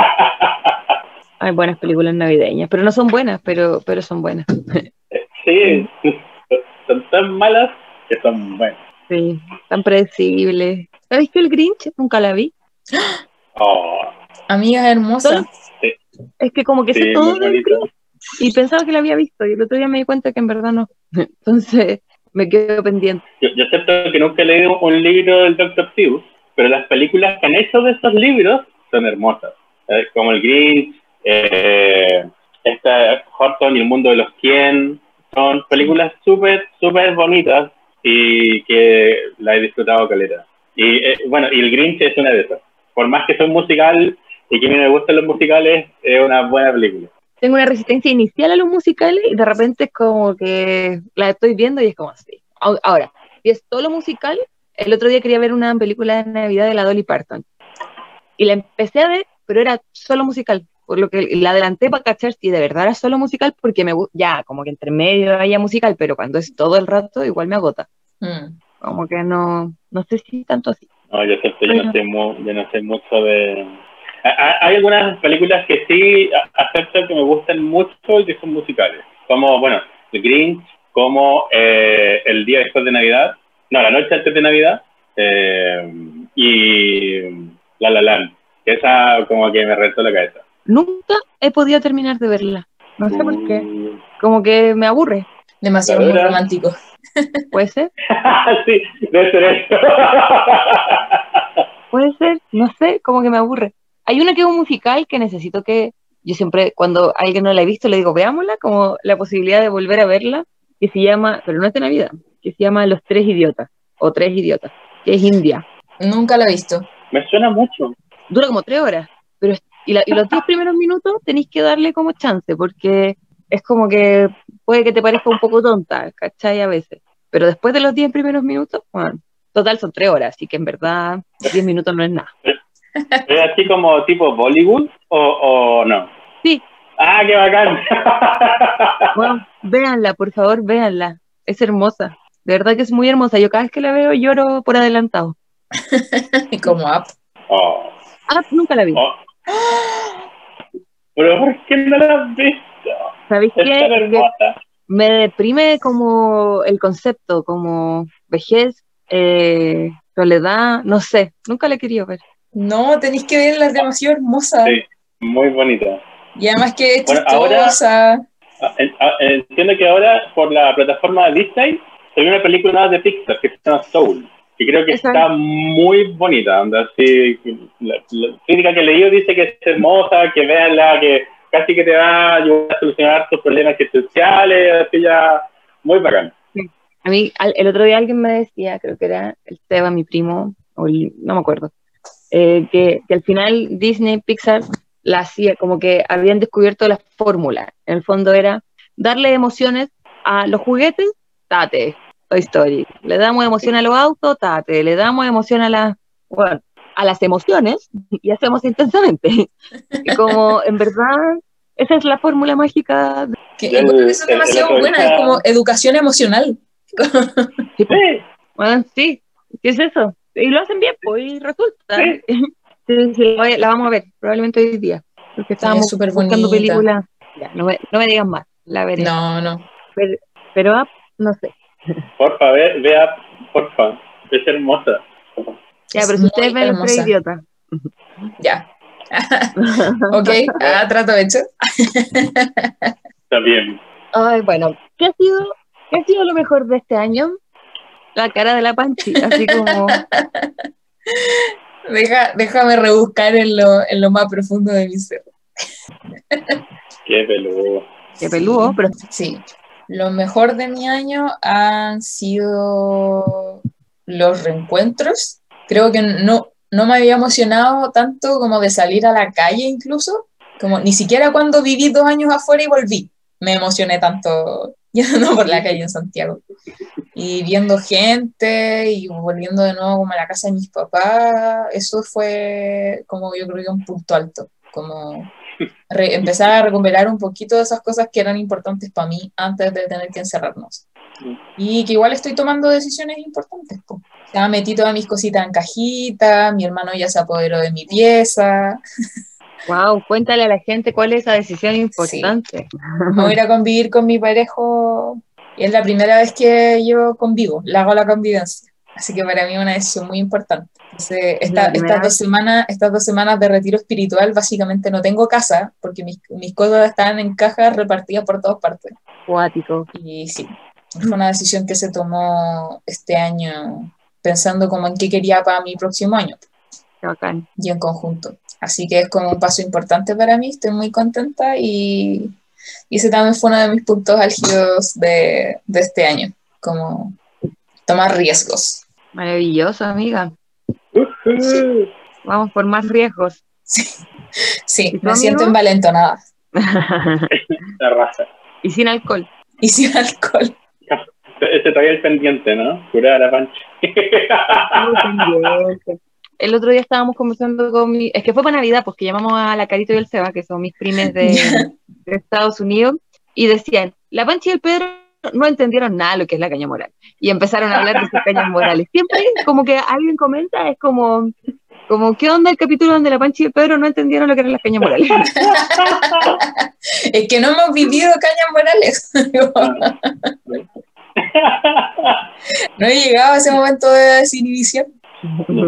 Hay buenas películas navideñas, pero no son buenas, pero, pero son buenas. sí, son tan malas que son buenas. Sí, tan predecibles. ¿Sabéis que el Grinch nunca la vi? Oh, Amiga hermosa. Solo- Es que como que sé sí, todo muy del. Grinch y pensaba que la había visto y el otro día me di cuenta que en verdad no. Entonces me quedo pendiente. Yo, yo acepto que nunca he leído un libro del Dr. Seuss, pero las películas que han hecho de esos libros son hermosas. Eh, Como el Grinch, eh, esta Horton y el mundo de los Quién. Son películas súper, súper bonitas y que la he disfrutado caleta. Y eh, bueno, y el Grinch es una de esas. Por más que soy musical y que a mí me gustan los musicales, es una buena película. Tengo una resistencia inicial a los musicales y de repente es como que la estoy viendo y es como así. Ahora, si es todo lo musical, el otro día quería ver una película de Navidad de la Dolly Parton. y la empecé a ver, pero era solo musical, por lo que la adelanté para cachar si de verdad era solo musical, porque me ya, como que entre medio haya musical, pero cuando es todo el rato, igual me agota. Mm. Como que no, no sé si tanto así. No, yo, acepto, yo, no sé yo no sé mucho de... Ha- ha- Hay algunas películas que sí acepto que me gustan mucho y que son musicales. Como, bueno, The Grinch, como eh, El Día Después de Navidad, no, La Noche Antes de Navidad, eh, y La La Land. que Esa como que me rentó la cabeza. Nunca he podido terminar de verla. No sé por qué. Mm. Como que me aburre. Demasiado muy romántico. Puede ser, sí, debe ser eso. puede ser, no sé, como que me aburre. Hay una que es un musical que necesito que, yo siempre, cuando alguien no la ha visto, le digo, veámosla, como la posibilidad de volver a verla, que se llama, pero no es de Navidad, que se llama Los Tres Idiotas, o Tres Idiotas, que es India. Nunca lo he visto. me suena mucho. Dura como tres horas, pero y, la- y los diez primeros minutos tenéis que darle como chance, porque es como que puede que te parezca un poco tonta, ¿cachai? A veces. Pero después de los diez primeros minutos, bueno, total son tres horas, así que en verdad diez minutos no es nada. ¿Es así como tipo Bollywood o, o no? Sí. Ah, qué bacán. Bueno, véanla, por favor, véanla. Es hermosa. De verdad que es muy hermosa. Yo cada vez que la veo lloro por adelantado. Como app. Oh, Ah, nunca la vi. oh. Pero ¿por qué no la has visto? ¿Sabéis qué? Me deprime como el concepto, como vejez, eh, soledad, no sé. Nunca la he querido ver. No, tenéis que verla, es demasiado hermosa. Sí, muy bonita. Y además que es Bueno, ahora- chistosa. Ah, en- ah, Entiendo que ahora por la plataforma de Disney hay una película de Pixar que se llama Soul, que creo que Esa. está muy bonita. Onda, así, la, la crítica que he leído dice que es hermosa, que veanla, que casi que te va a ayudar a solucionar tus problemas existenciales, así ya, muy bacán. A mí, al- el otro día alguien me decía, creo que era el Seba, mi primo, o el- no me acuerdo, eh, que, que al final Disney, Pixar, la hacía, como que habían descubierto la fórmula. En el fondo era darle emociones a los juguetes, tate, Toy Story. Le damos emoción a los autos, tate. Le damos emoción a las, bueno, a las emociones y hacemos intensamente. Y como, en verdad, esa es la fórmula mágica. de- Que El- es el demasiado buena, es como educación emocional. Sí, pues, Sí, Bueno, sí, ¿qué es eso? Y lo hacen bien, pues, y resulta. Sí. Sí, sí, la vamos a ver, probablemente hoy día. Porque estábamos súper buscando películas. Ya, no me, no me digan más, la veré. No, no. Pero, pero ah, no sé. porfa, ve, vea, porfa, es hermosa. Ya, Es pero si ustedes ven los tres hermosa. idiotas. Ya. ok, ah, trato hecho. Está bien. Ay, bueno, ¿qué ha sido, qué ha sido lo mejor de este año? La cara de la Panchi, así como, Deja, déjame rebuscar en lo, en lo más profundo de mi ser. Qué peludo. qué peludo, pero Sí. Lo mejor de mi año han sido los reencuentros. Creo que no, no me había emocionado tanto como de salir a la calle incluso. Como ni siquiera cuando viví dos años afuera y volví. Me emocioné tanto yendo por la calle en Santiago. Y viendo gente y volviendo de nuevo como a la casa de mis papás. Eso fue como yo creo que un punto alto. Como empezar a recuperar un poquito de esas cosas que eran importantes para mí antes de tener que encerrarnos. Y que igual estoy tomando decisiones importantes. po. Ya metí todas mis cositas en cajita, mi hermano ya se apoderó de mi pieza, wow, cuéntale a la gente cuál es esa decisión importante. me voy a ir a convivir con mi parejo y es la primera vez que yo convivo, le hago la convivencia. Así que para mí es una decisión muy importante. Entonces, esta- estas, dos semanas, estas dos semanas de retiro espiritual, básicamente no tengo casa, porque mis, mis cosas están en cajas repartidas por todas partes. Cuático. Y sí, fue una decisión que se tomó este año pensando como en qué quería para mi próximo año bacán. y en conjunto. Así que es como un paso importante para mí, estoy muy contenta y, y ese también fue uno de mis puntos álgidos de, de este año, como tomar riesgos. Maravilloso, amiga. Vamos por más riesgos. Sí, sí ¿Y tu me siento envalentonada La raza. y sin alcohol. y sin alcohol. Ese todavía es pendiente, ¿no? Curar a la pancha. El otro día estábamos conversando con mi, es que fue para Navidad, porque llamamos a la Carito y el Seba, que son mis primes de, de Estados Unidos, y decían, la Pancha y el Pedro no entendieron nada lo que es la caña moral. Y empezaron a hablar de sus cañas morales. Siempre como que alguien comenta, es como, como ¿qué onda el capítulo donde la Pancha y el Pedro no entendieron lo que eran las cañas morales? es que no hemos vivido cañas morales. no he llegado a ese momento de desinhibición.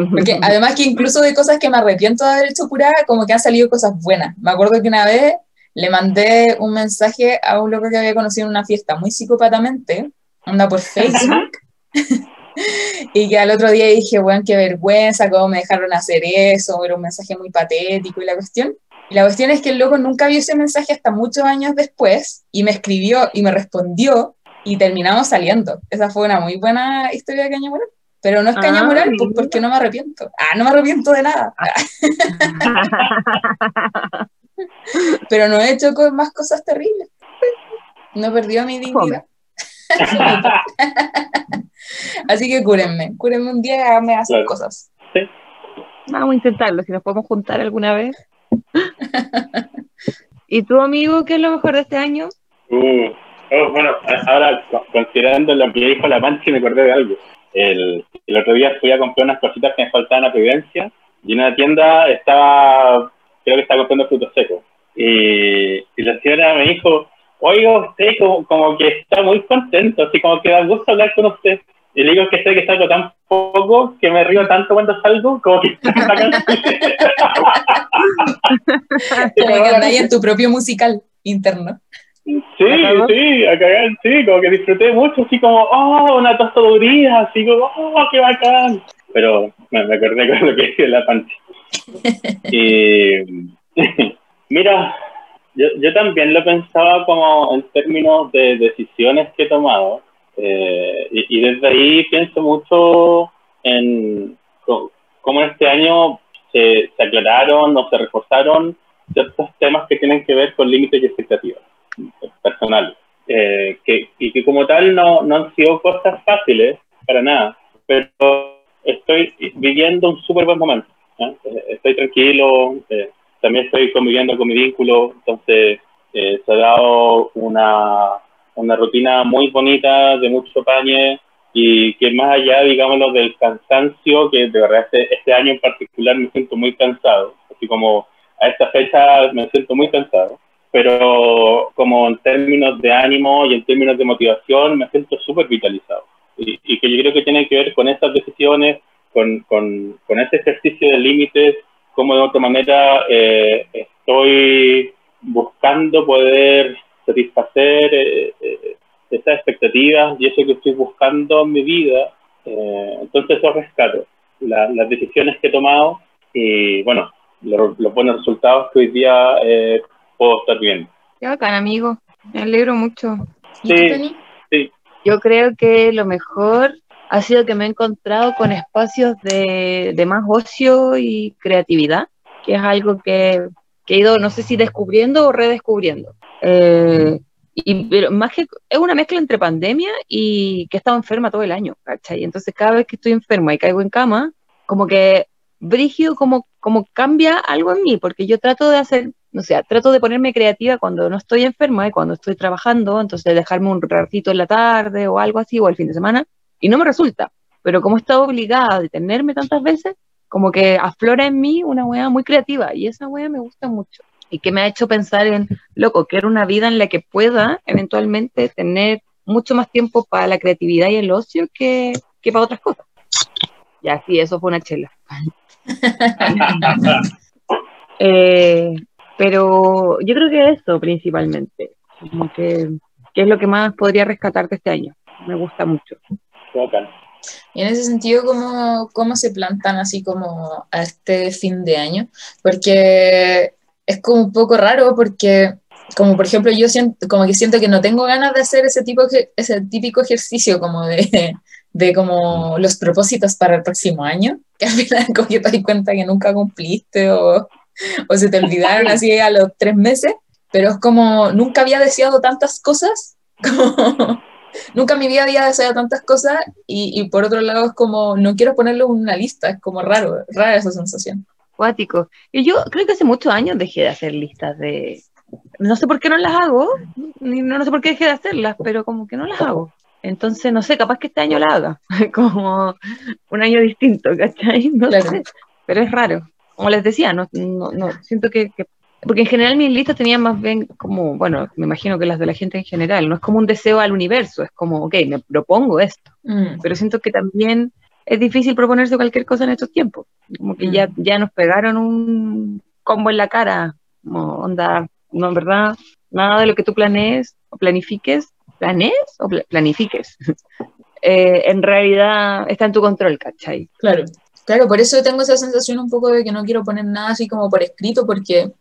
Porque además que incluso de cosas que me arrepiento de haber hecho pura, como que han salido cosas buenas. Me acuerdo que una vez le mandé un mensaje a un loco que había conocido en una fiesta muy psicópatamente, anda por Facebook, y que al otro día dije, bueno, qué vergüenza, cómo me dejaron hacer eso, era un mensaje muy patético y la cuestión. Y la cuestión es que el loco nunca vio ese mensaje hasta muchos años después y me escribió y me respondió y terminamos saliendo. Esa fue una muy buena historia de Caña Moral. Pero no es Caña Ah, Moral pues, porque no me arrepiento. Ah, no me arrepiento de nada. Pero no he hecho co- más cosas terribles. No perdió mi dignidad. Así que cúrenme, cúrenme un día y háganme hacer Claro. cosas. Vamos a intentarlo, si nos podemos juntar alguna vez. ¿Y tu amigo qué es lo mejor de este año? Uh, oh, bueno, ahora co- considerando lo que dijo la Panchi, me acordé de algo. El, el otro día fui a comprar unas cositas que me faltaban a Providencia y en una tienda estaba, creo que estaba comprando frutos secos. Y, y la señora me dijo, oiga, usted como, como que está muy contento, así como que da gusto hablar con usted. Y le digo que sé que salgo tan poco que me río tanto cuando salgo, como que. Como que andáis en tu propio musical interno. Sí, sí, a cagar, sí, como que disfruté mucho, así como, oh, una tostaduría, así como, oh, qué bacán. Pero me, me acordé con lo que dije la pancha. Y mira, yo, yo también lo pensaba como en términos de decisiones que he tomado. eh, y, y desde ahí pienso mucho en cómo este año se, se aclararon o se reforzaron ciertos temas que tienen que ver con límites y expectativas personales. Eh, que, y que como tal no, no han sido cosas fáciles para nada, pero estoy viviendo un súper buen momento. Eh, Estoy tranquilo, eh, también estoy conviviendo con mi vínculo, entonces eh, se ha dado una, una rutina muy bonita, de mucho pañe, y que más allá, digámoslo, del cansancio, que de verdad este, este año en particular me siento muy cansado, así como a esta fecha me siento muy cansado, pero como en términos de ánimo y en términos de motivación me siento súper vitalizado. Y, y que yo creo que tiene que ver con esas decisiones, con, con, con ese ejercicio de límites, como de otra manera eh, estoy buscando poder satisfacer eh, eh, esas expectativas y eso que estoy buscando en mi vida. Eh, entonces eso rescato, la- las decisiones que he tomado y bueno, lo- los buenos resultados que hoy día eh, puedo estar viendo. Qué bacán, amigo. Me alegro mucho. ¿Y tú, Sí. Penny? Yo creo que lo mejor ha sido que me he encontrado con espacios de, de más ocio y creatividad, que es algo que, que he ido, no sé si descubriendo o redescubriendo. Eh, y, pero más que es una mezcla entre pandemia y que he estado enferma todo el año, ¿cachai? Entonces cada vez que estoy enferma y caigo en cama, como que brígido como, como cambia algo en mí, porque yo trato de hacer, o sea, trato de ponerme creativa cuando no estoy enferma y cuando estoy trabajando, entonces dejarme un ratito en la tarde o algo así, o el fin de semana, y no me resulta. Pero como he estado obligada a detenerme tantas veces, como que aflora en mí una wea muy creativa, y esa wea me gusta mucho. Y que me ha hecho pensar en, loco, quiero una vida en la que pueda eventualmente tener mucho más tiempo para la creatividad y el ocio que, que para otras cosas. Ya, sí, eso fue una chela. Eh, pero yo creo que eso principalmente, como que, que es lo que más podría rescatar de este año. Me gusta mucho. Y en ese sentido, ¿cómo, ¿cómo se plantan así como a este fin de año? Porque es como un poco raro porque, como por ejemplo, yo siento, como que siento que no tengo ganas de hacer ese, tipo, ese típico ejercicio como de, de como los propósitos para el próximo año, que al final como que te das cuenta que nunca cumpliste o, o se te olvidaron así a los tres meses, pero es como nunca había deseado tantas cosas como nunca en mi vida había deseado tantas cosas y, y, por otro lado es como, no quiero ponerlo en una lista, es como raro, rara esa sensación. Cuático. Y yo creo que hace muchos años dejé de hacer listas de... No sé por qué no las hago, ni, no, no sé por qué dejé de hacerlas, pero como que no las hago. Entonces, no sé, capaz que este año la haga, como un año distinto, ¿cachai? No Claro. sé, pero es raro. Como les decía, no, no, no siento que, que- Porque en general mis listas tenían más bien como, bueno, me imagino que las de la gente en general, no es como un deseo al universo, es como, ok, me propongo esto, Mm, pero siento que también es difícil proponerse cualquier cosa en estos tiempos. Como que ya, Mm. ya nos pegaron un combo en la cara, como onda, no, en verdad, nada de lo que tú planees o planifiques, ¿planees o pla- planifiques? Eh, en realidad está en tu control, ¿cachai? claro. Claro, por eso tengo esa sensación un poco de que no quiero poner nada así como por escrito, porque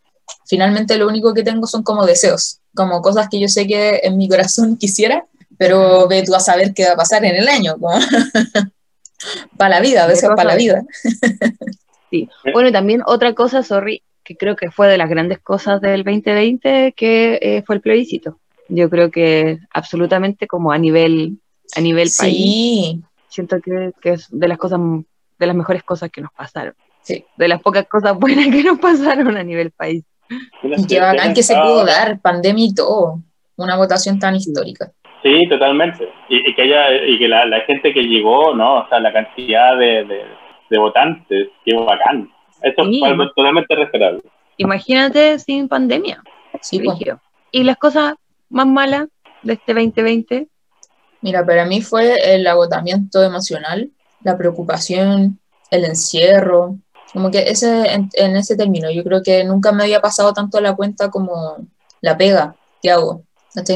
finalmente lo único que tengo son como deseos, como cosas que yo sé que en mi corazón quisiera, pero ve tú a saber qué va a pasar en el año, como para la vida, deseos vas para a la vida. Sí. Bueno, y también otra cosa, sorry, que creo que fue de las grandes cosas del 2020, que eh, fue el plebiscito. Yo creo que absolutamente como a nivel, a nivel país, Sí, siento que, que es de las cosas, de las mejores cosas que nos pasaron. sí. De las pocas cosas buenas que nos pasaron a nivel país. Y qué bacán que se pudo dar, pandemia y todo, una votación tan histórica. Sí, totalmente. Y, y que haya, y que la, la gente que llegó, ¿no? O sea, la cantidad de, de, de votantes, qué bacán. Eso Sí. fue algo totalmente respetable. Imagínate sin pandemia. Sí, pues. Y las cosas más malas de este 2020, Mira, para mí fue el agotamiento emocional, la preocupación, el encierro, como que ese, en, en ese término, yo creo que nunca me había pasado tanto la cuenta como la pega que hago.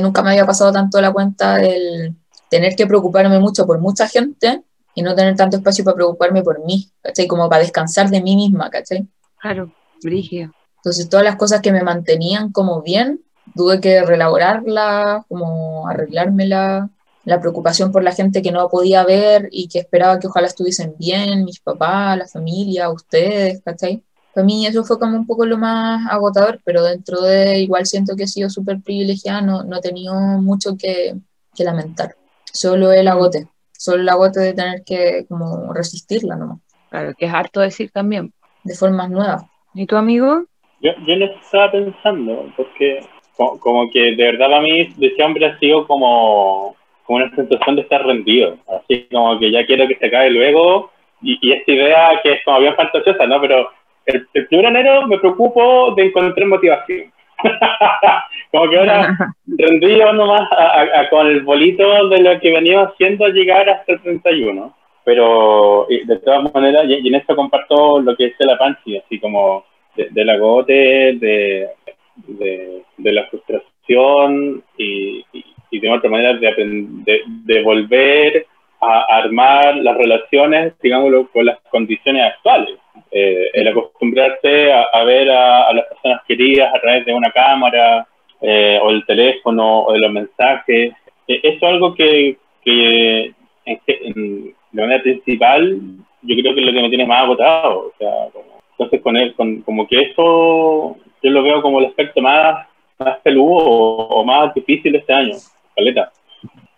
Nunca me había pasado tanto la cuenta el tener que preocuparme mucho por mucha gente y no tener tanto espacio para preocuparme por mí, ¿cachai? Como para descansar de mí misma, ¿cachai? claro, brígido. Entonces todas las cosas que me mantenían como bien, tuve que relaborarlas, como arreglármelas, la preocupación por la gente que no podía ver y que esperaba que ojalá estuviesen bien, mis papás, la familia, ustedes, ¿cachai? Para mí eso fue como un poco lo más agotador, pero dentro de igual siento que he sido súper privilegiada, no, no he tenido mucho que, que lamentar, solo el agote, solo el agote de tener que como resistirla nomás, Claro, que es harto decir también. de formas nuevas. ¿Y tu amigo? Yo, yo eso estaba pensando, porque como, como que de verdad para mí de siempre ha sido como, como una sensación de estar rendido, así como que ya quiero que se acabe luego, y, y esta idea que es como bien fantasiosa, ¿no? Pero el, el primero de enero me preocupo de encontrar motivación. como que ahora rendido nomás a- a- a- con el bolito de lo que venía haciendo llegar hasta el 31. Pero de todas maneras, y, y en esto comparto lo que dice la Panchi, así como de- del agote, de, de, de la frustración y, y, y de otra manera de, aprend- de, volver a armar las relaciones, digámoslo, con las condiciones actuales. Eh, el acostumbrarse a, a ver a, a las personas queridas a través de una cámara eh, o el teléfono o de los mensajes. Eh, eso es algo que, que en- en- de manera principal yo creo que es lo que me tiene más agotado. O sea, como- entonces con él, con, como que eso yo lo veo como el aspecto más, más peludo o, o más difícil de este año.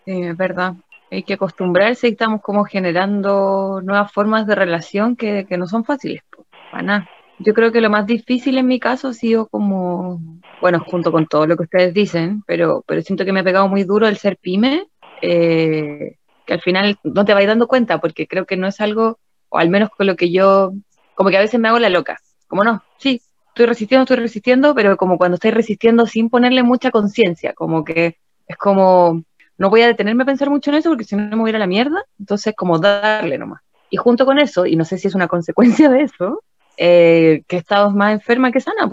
Es verdad. Hay que acostumbrarse y estamos como generando nuevas formas de relación que, que no son fáciles. Para. Yo creo que lo más difícil en mi caso ha sido como, bueno, junto con todo lo que ustedes dicen, pero, pero siento que me ha pegado muy duro el ser pyme, eh, que al final no te vais dando cuenta, porque creo que no es algo, o al menos con lo que yo, como que a veces me hago la loca, como no, sí, estoy resistiendo, estoy resistiendo, pero como cuando estoy resistiendo sin ponerle mucha conciencia, como que es como, no voy a detenerme a pensar mucho en eso porque si no me voy a la mierda, entonces como darle nomás. Y junto con eso, y no sé si es una consecuencia de eso, eh, que he estado más enferma que sana.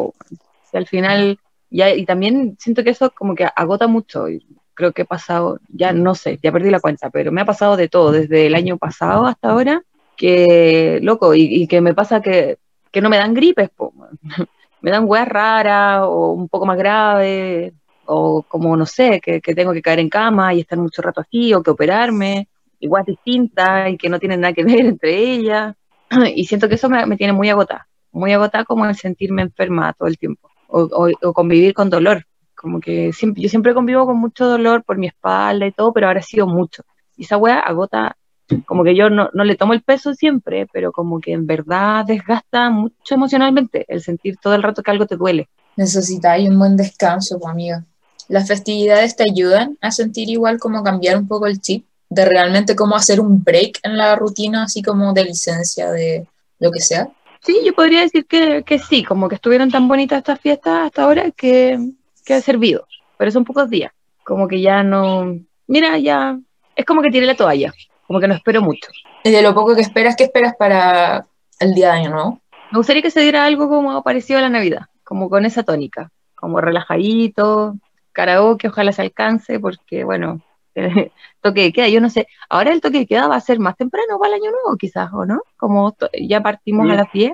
Y al final, ya, y también siento que eso como que agota mucho, y creo que he pasado, ya no sé, ya perdí la cuenta, pero me ha pasado de todo, desde el año pasado hasta ahora, que, loco, y, que me pasa que, que no me dan gripes, po. me dan weas raras o un poco más graves, o como no sé, que, que, tengo que caer en cama y estar mucho rato así, o que operarme, igual distintas y que no tienen nada que ver entre ellas. Y siento que eso me, me tiene muy agotada, muy agotada como el sentirme enferma todo el tiempo, o, o, o, convivir con dolor, como que siempre, yo siempre convivo con mucho dolor por mi espalda y todo, pero ahora ha sido mucho. Y esa weá agota, como que yo no, no le tomo el peso siempre, pero como que en verdad desgasta mucho emocionalmente el sentir todo el rato que algo te duele. Necesitáis un buen descanso, pues, amiga. Las festividades te ayudan a sentir igual como cambiar un poco el chip, de realmente como hacer un break en la rutina, así como de licencia, de lo que sea. Sí, yo podría decir que, que sí, como que estuvieron tan bonitas estas fiestas hasta ahora que, que ha servido, pero son pocos días, como que ya no, mira, ya es como que tiré la toalla, como que no espero mucho. Y de lo poco que esperas, ¿qué esperas para el día de año nuevo? Me gustaría que se diera algo como parecido a la Navidad, como con esa tónica, como relajadito, karaoke, ojalá se alcance, porque bueno, toque de queda, yo no sé, ahora el toque de queda va a ser más temprano para el año nuevo quizás, ¿o no? Como ya partimos a las 10.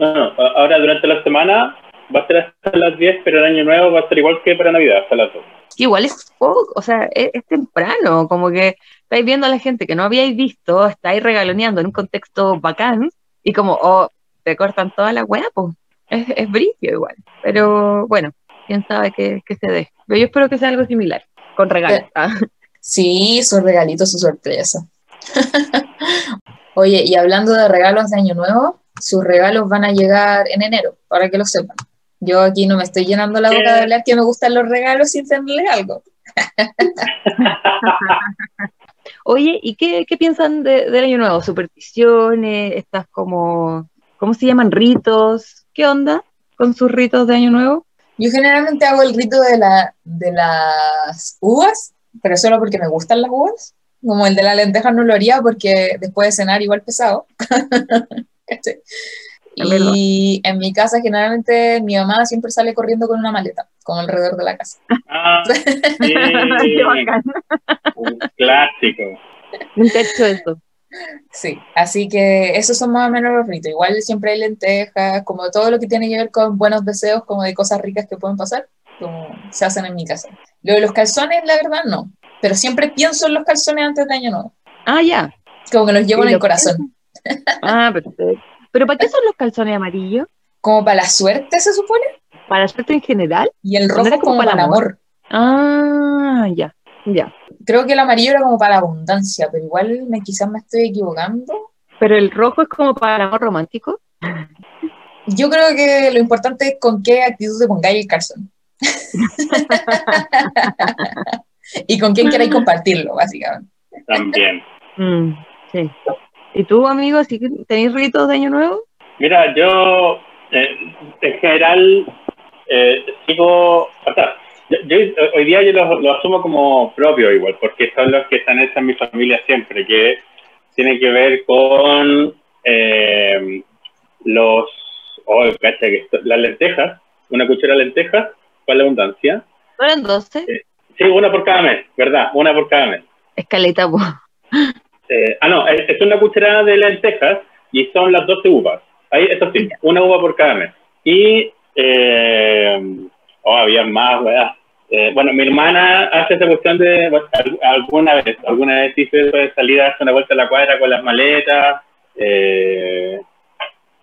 No, no, ahora durante la semana va a ser hasta las 10, pero el año nuevo va a ser igual que para Navidad, hasta las 2. que igual es poco, o sea, es, es temprano, como que estáis viendo a la gente que no habíais visto, estáis regaloneando en un contexto bacán, y como, oh, te cortan toda la weá, pues, es, es brillo igual. Pero bueno, quién sabe qué, qué se dé. Pero yo espero que sea algo similar, con regalos. Eh. Ah. Sí, su regalito, su sorpresa. Oye, y hablando de regalos de Año Nuevo, sus regalos van a llegar en enero, para que lo sepan. Yo aquí no me estoy llenando la boca de hablar que me gustan los regalos sin tenerle algo. Oye, ¿y qué, qué piensan de- del año nuevo? ¿Supersticiones? ¿Estas como, cómo se llaman? ¿Ritos? ¿Qué onda con sus ritos de año nuevo? Yo generalmente hago el rito de, la, de las uvas, pero solo porque me gustan las uvas. Como el de la lenteja no lo haría porque después de cenar igual pesado. Y en mi casa generalmente mi mamá siempre sale corriendo con una maleta, como alrededor de la casa. Ah, sí, Qué bacán. un clásico. Nunca he hecho eso. Sí, así que esos son más o menos los ritos. Igual siempre hay lentejas, como todo lo que tiene que ver con buenos deseos, como de cosas ricas que pueden pasar, como se hacen en mi casa. Lo de los calzones, la verdad, no. Pero siempre pienso en los calzones antes de Año Nuevo. Ah, ya. Como que los llevo en el corazón. Ah, perfecto. ¿Pero para qué son los calzones amarillos? Como para la suerte, se supone. ¿Para la suerte en general? Y el ¿No rojo como, como para el amor. Ah, ya, ya. Creo que el amarillo era como para la abundancia, pero igual me, quizás me estoy equivocando. Pero el rojo es como para el amor romántico. Yo creo que lo importante es con qué actitud te pongáis el calzón. y con quién queráis compartirlo, básicamente. También. Mm, sí. ¿Y tú, amigo, si tenéis ritos de año nuevo? Mira, yo eh, en general eh, sigo, o sea, yo, yo- hoy día yo lo, lo asumo como propio igual, porque son los que están hechos en mi familia siempre, que tiene que ver con eh, los, oh, cacha, que esto- las lentejas, una cuchara de lentejas, para la abundancia. ¿No eran 12? Sí, una por cada mes, ¿verdad? Una por cada mes. Escaleta. Eh, ah, no, es, es una cucharada de lentejas y son las 12 uvas. Ahí, eso sí, una uva por cada mes. Y, eh, oh, había más, ¿verdad? Eh, bueno, mi hermana hace esa cuestión de, bueno, alguna vez, alguna vez hice de salir a hacer una vuelta a la cuadra con las maletas. Eh,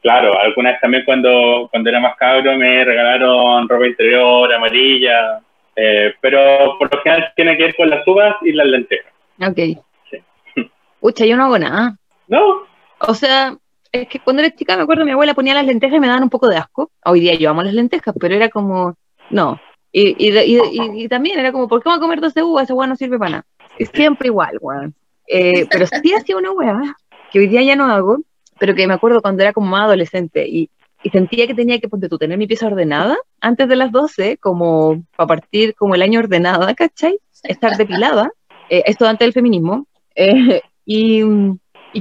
claro, alguna vez también cuando, cuando era más cabro me regalaron ropa interior amarilla. Eh, pero por lo general tiene que ver con las uvas y las lentejas. Ok. Sí. Pucha, yo no hago nada. ¿No? O sea, es que cuando era chica me acuerdo mi abuela ponía las lentejas y me daban un poco de asco. Hoy día yo amo las lentejas, pero era como, no. Y, y, y, y- también era como, ¿por qué vamos a comer 12 uvas? Esa hueá no sirve para nada. Es siempre igual, weón. Eh, pero sí hacía una hueá que hoy día ya no hago, pero que me acuerdo cuando era como más adolescente y, sentía que tenía que, ponte tú, tener mi pieza ordenada antes de las 12, como para partir como el año ordenada, ¿cachai? Estar depilada. Eh, esto antes del feminismo. Eh, y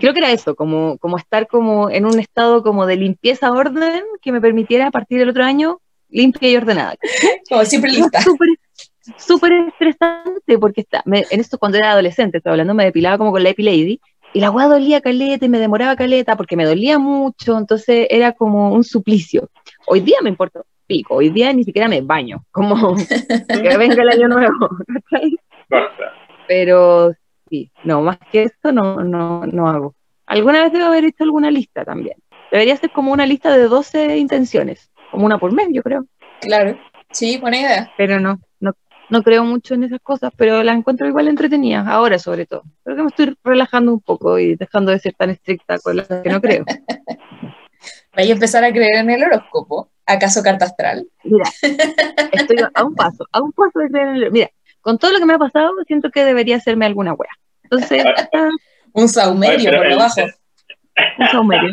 creo que era eso, como, como estar como en un estado como de limpieza, orden, que me permitiera a partir del otro año limpia y ordenada. Como siempre lista. Súper súper estresante porque está, me- en esto cuando era adolescente, estoy hablando, me depilaba como con la Epi Lady y la weá dolía caleta y me demoraba caleta porque me dolía mucho, entonces era como un suplicio. Hoy día me importa un pico, hoy día ni siquiera me baño, como que venga el año nuevo. Pero sí, no, más que esto no, no, no hago. Alguna vez debo haber hecho alguna lista también. Debería ser como una lista de 12 intenciones, como una por mes, yo creo. Claro. Sí, buena idea. pero no, no, no creo mucho en esas cosas, pero las encuentro igual entretenidas, ahora sobre todo. Creo que me estoy relajando un poco y dejando de ser tan estricta con las que no creo. Vais a empezar a creer en el horóscopo. ¿Acaso carta astral? Mira, estoy a un paso, a un paso de creer en el... Mira, con todo lo que me ha pasado, siento que debería hacerme alguna wea. Entonces, Un saumerio pero por debajo. un saumerio.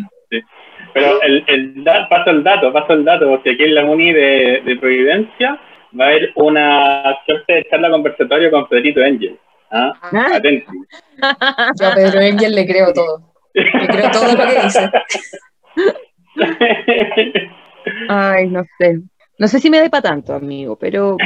Pero el, el da- paso el dato, paso el dato, porque aquí en la Muni de, de Providencia va a haber una suerte de charla conversatorio con Pedrito Angel. ¿Ah? Ah, Atento. Yo a Pedro Engel le creo todo. Le creo todo lo que dice. Ay, no sé. No sé si me dé para tanto, amigo, pero,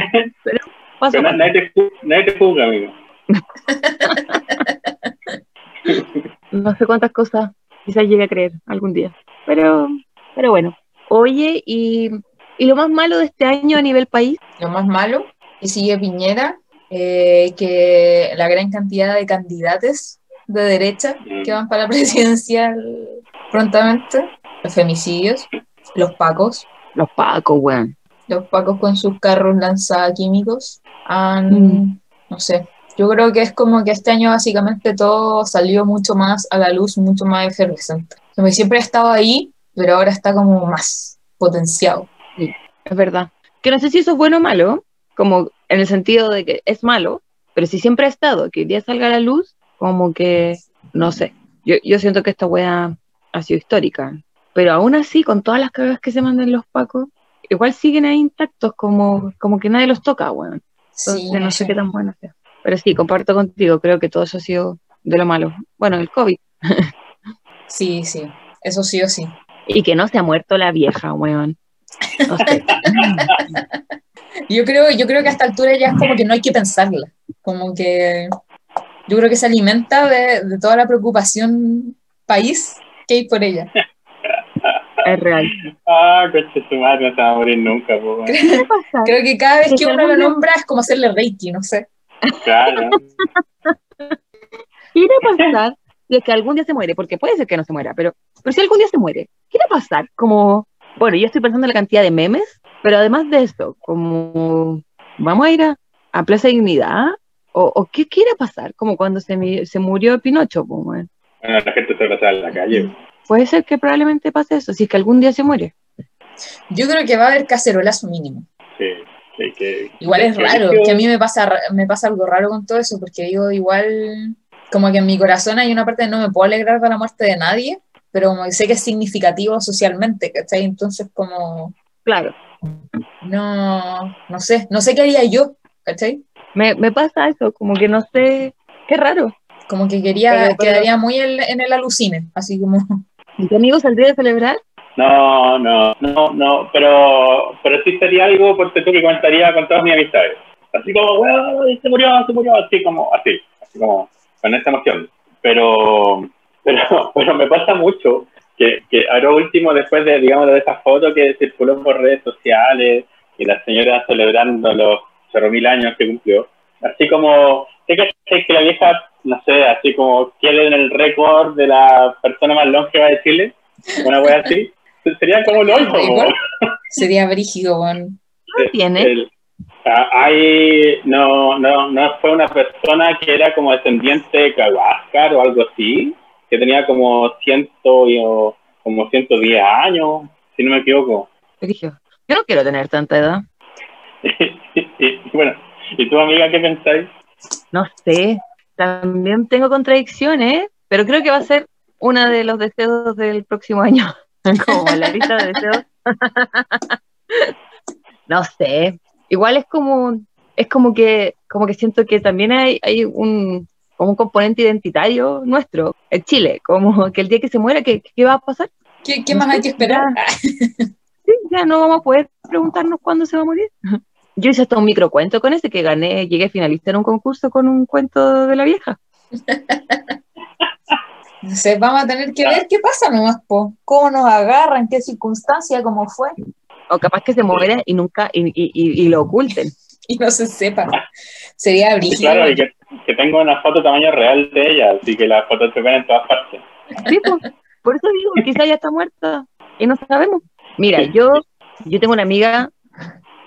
pero paso Pero nadie, te, nadie te juzga, amigo. No sé cuántas cosas quizás llegue a creer algún día. Pero, pero bueno. Oye, y, y lo más malo de este año a nivel país, Lo más malo, y sigue Piñera, eh, que la gran cantidad de candidatos de derecha que van para la presidencial prontamente, los femicidios, los pacos, los pacos, weón. los pacos con sus carros lanzaquímicos han, Mm. no sé, yo creo que es como que este año básicamente todo salió mucho más a la luz, mucho más efervescente. Como que siempre ha estado ahí, pero ahora está como más potenciado. Es verdad. Que no sé si eso es bueno o malo, como en el sentido de que es malo, pero si siempre ha estado, que hoy día salga a la luz, como que, no sé. Yo, yo siento que esta wea ha sido histórica. Pero aún así, con todas las cagas que se mandan los pacos, igual siguen ahí intactos, como, como que nadie los toca, weón. Entonces, Sí, no sé qué tan bueno sea. Pero sí, comparto contigo, creo que todo eso ha sido de lo malo. Bueno, el COVID. sí, sí, eso sí o sí. Y que no se ha muerto la vieja, weón. No sé. Yo creo, yo creo que a esta altura ya es como que no hay que pensarla. Como que yo creo que se alimenta de, de toda la preocupación país que hay por ella. es real. Ah, coche su madre, no se va a morir nunca, po, weón. ¿Qué pasa? Creo que cada vez que uno lo nombra es como hacerle reiki, no sé. Claro. ¿Qué irá a pasar si es que algún día se muere? Porque puede ser que no se muera, pero, pero si algún día se muere, ¿qué irá a pasar? Como, bueno, yo estoy pensando en la cantidad de memes, pero además de eso, como, ¿vamos a ir a, a Plaza Dignidad? ¿O, o qué, a pasar? Como cuando se, se murió Pinocho, pues, bueno. Bueno, la gente se abraza en la calle. Puede ser que probablemente pase eso, si es que algún día se muere. Yo creo que va a haber cacerolazo mínimo. Sí, que... Igual es que- raro, que a mí me pasa, me pasa algo raro con todo eso, porque digo, igual, como que en mi corazón hay una parte de no me puedo alegrar de la muerte de nadie, pero como que sé que es significativo socialmente, ¿cachai? Entonces como, Claro, no, no sé, no sé qué haría yo, ¿cachai? me, me pasa eso, como que no sé, qué raro. Como que quería, Pero- pero- quedaría muy en, en el alucine, así como, ¿Y tu amigo saldría a celebrar? No, no, no, no, pero, pero sí sería algo, porque tú que comentaría con todas mis amistades. Así como, se murió, se murió, así como, así, así como, con esa emoción. Pero, pero, pero me pasa mucho que, que ahora último, después de, digamos, de esa foto que circuló por redes sociales y la señora celebrando los 0.000 años que cumplió, así como, ¿qué crees que la vieja, no sé, así como quiere en el récord de la persona más longeva de Chile? Una wea así. Sería como lo otro. ¿Récord? sería brígido. ¿Qué tiene? El- hay, no, no, no fue una persona que era como descendiente de Cahuáscar o algo así, que tenía como ciento, y- o como 110 años, si no me equivoco. Yo no quiero tener tanta edad. bueno, ¿y tu amiga qué pensáis? No sé, también tengo contradicciones, pero creo que va a ser uno de los deseos del próximo año, como la lista de deseos. no sé, igual es como, es como que, como que siento que también hay, hay un, como un componente identitario nuestro, en Chile, como que el día que se muera, ¿qué, qué va a pasar? ¿Qué, qué más hay que esperar? Sí, ya no vamos a poder preguntarnos cuándo se va a morir. Yo hice hasta un microcuento con ese que gané, llegué finalista en un concurso con un cuento de la vieja. No sé, vamos a tener que ver qué pasa nomás, po. cómo nos agarran, qué circunstancia, cómo fue, O capaz que se muera y nunca, y, y- y- y lo oculten. y no se sepa. Sería Sí, brígido. claro, y que, que tengo una foto tamaño real de ella, así que las fotos se ven en todas partes. Sí, pues, por eso digo, quizá ya está muerta y no sabemos. Mira, yo, yo tengo una amiga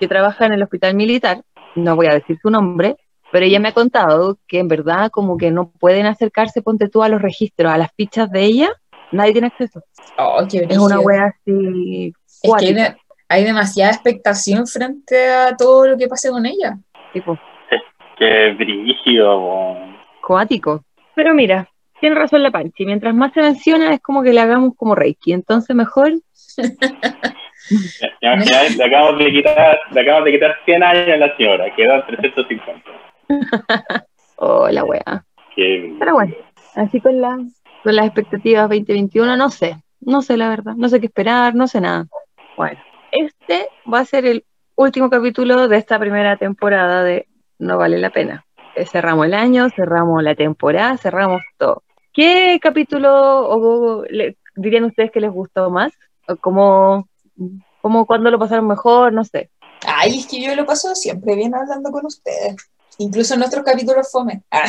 que trabaja en el hospital militar, no voy a decir su nombre, pero ella me ha contado que en verdad como que no pueden acercarse, ponte tú, a los registros, a las fichas de ella, nadie tiene acceso. Oh, qué Es una brígido. wea así Es que hay, cuática, de- hay demasiada expectación frente a todo lo que pase con ella. tipo, Qué brígido, po. cuático. Pero mira, tiene razón la Panchi, mientras más se menciona es como que le hagamos como Reiki, entonces mejor, Ya, ya, le acabamos de quitar, le acabamos de quitar 100 años a la señora, quedan 350. oh la. Qué Pero bueno, así con, la, con las expectativas 2021, no sé, no sé la verdad, no sé qué esperar, no sé nada. Bueno, este va a ser el último capítulo de esta primera temporada de No Vale la Pena. Eh, Cerramos el año, cerramos la temporada, cerramos todo. ¿Qué capítulo o, le- dirían ustedes que les gustó más? ¿O cómo, cómo cuándo lo pasaron mejor? No sé. Ay, es que yo lo paso siempre bien hablando con ustedes. Incluso en nuestros capítulos fome. Ah,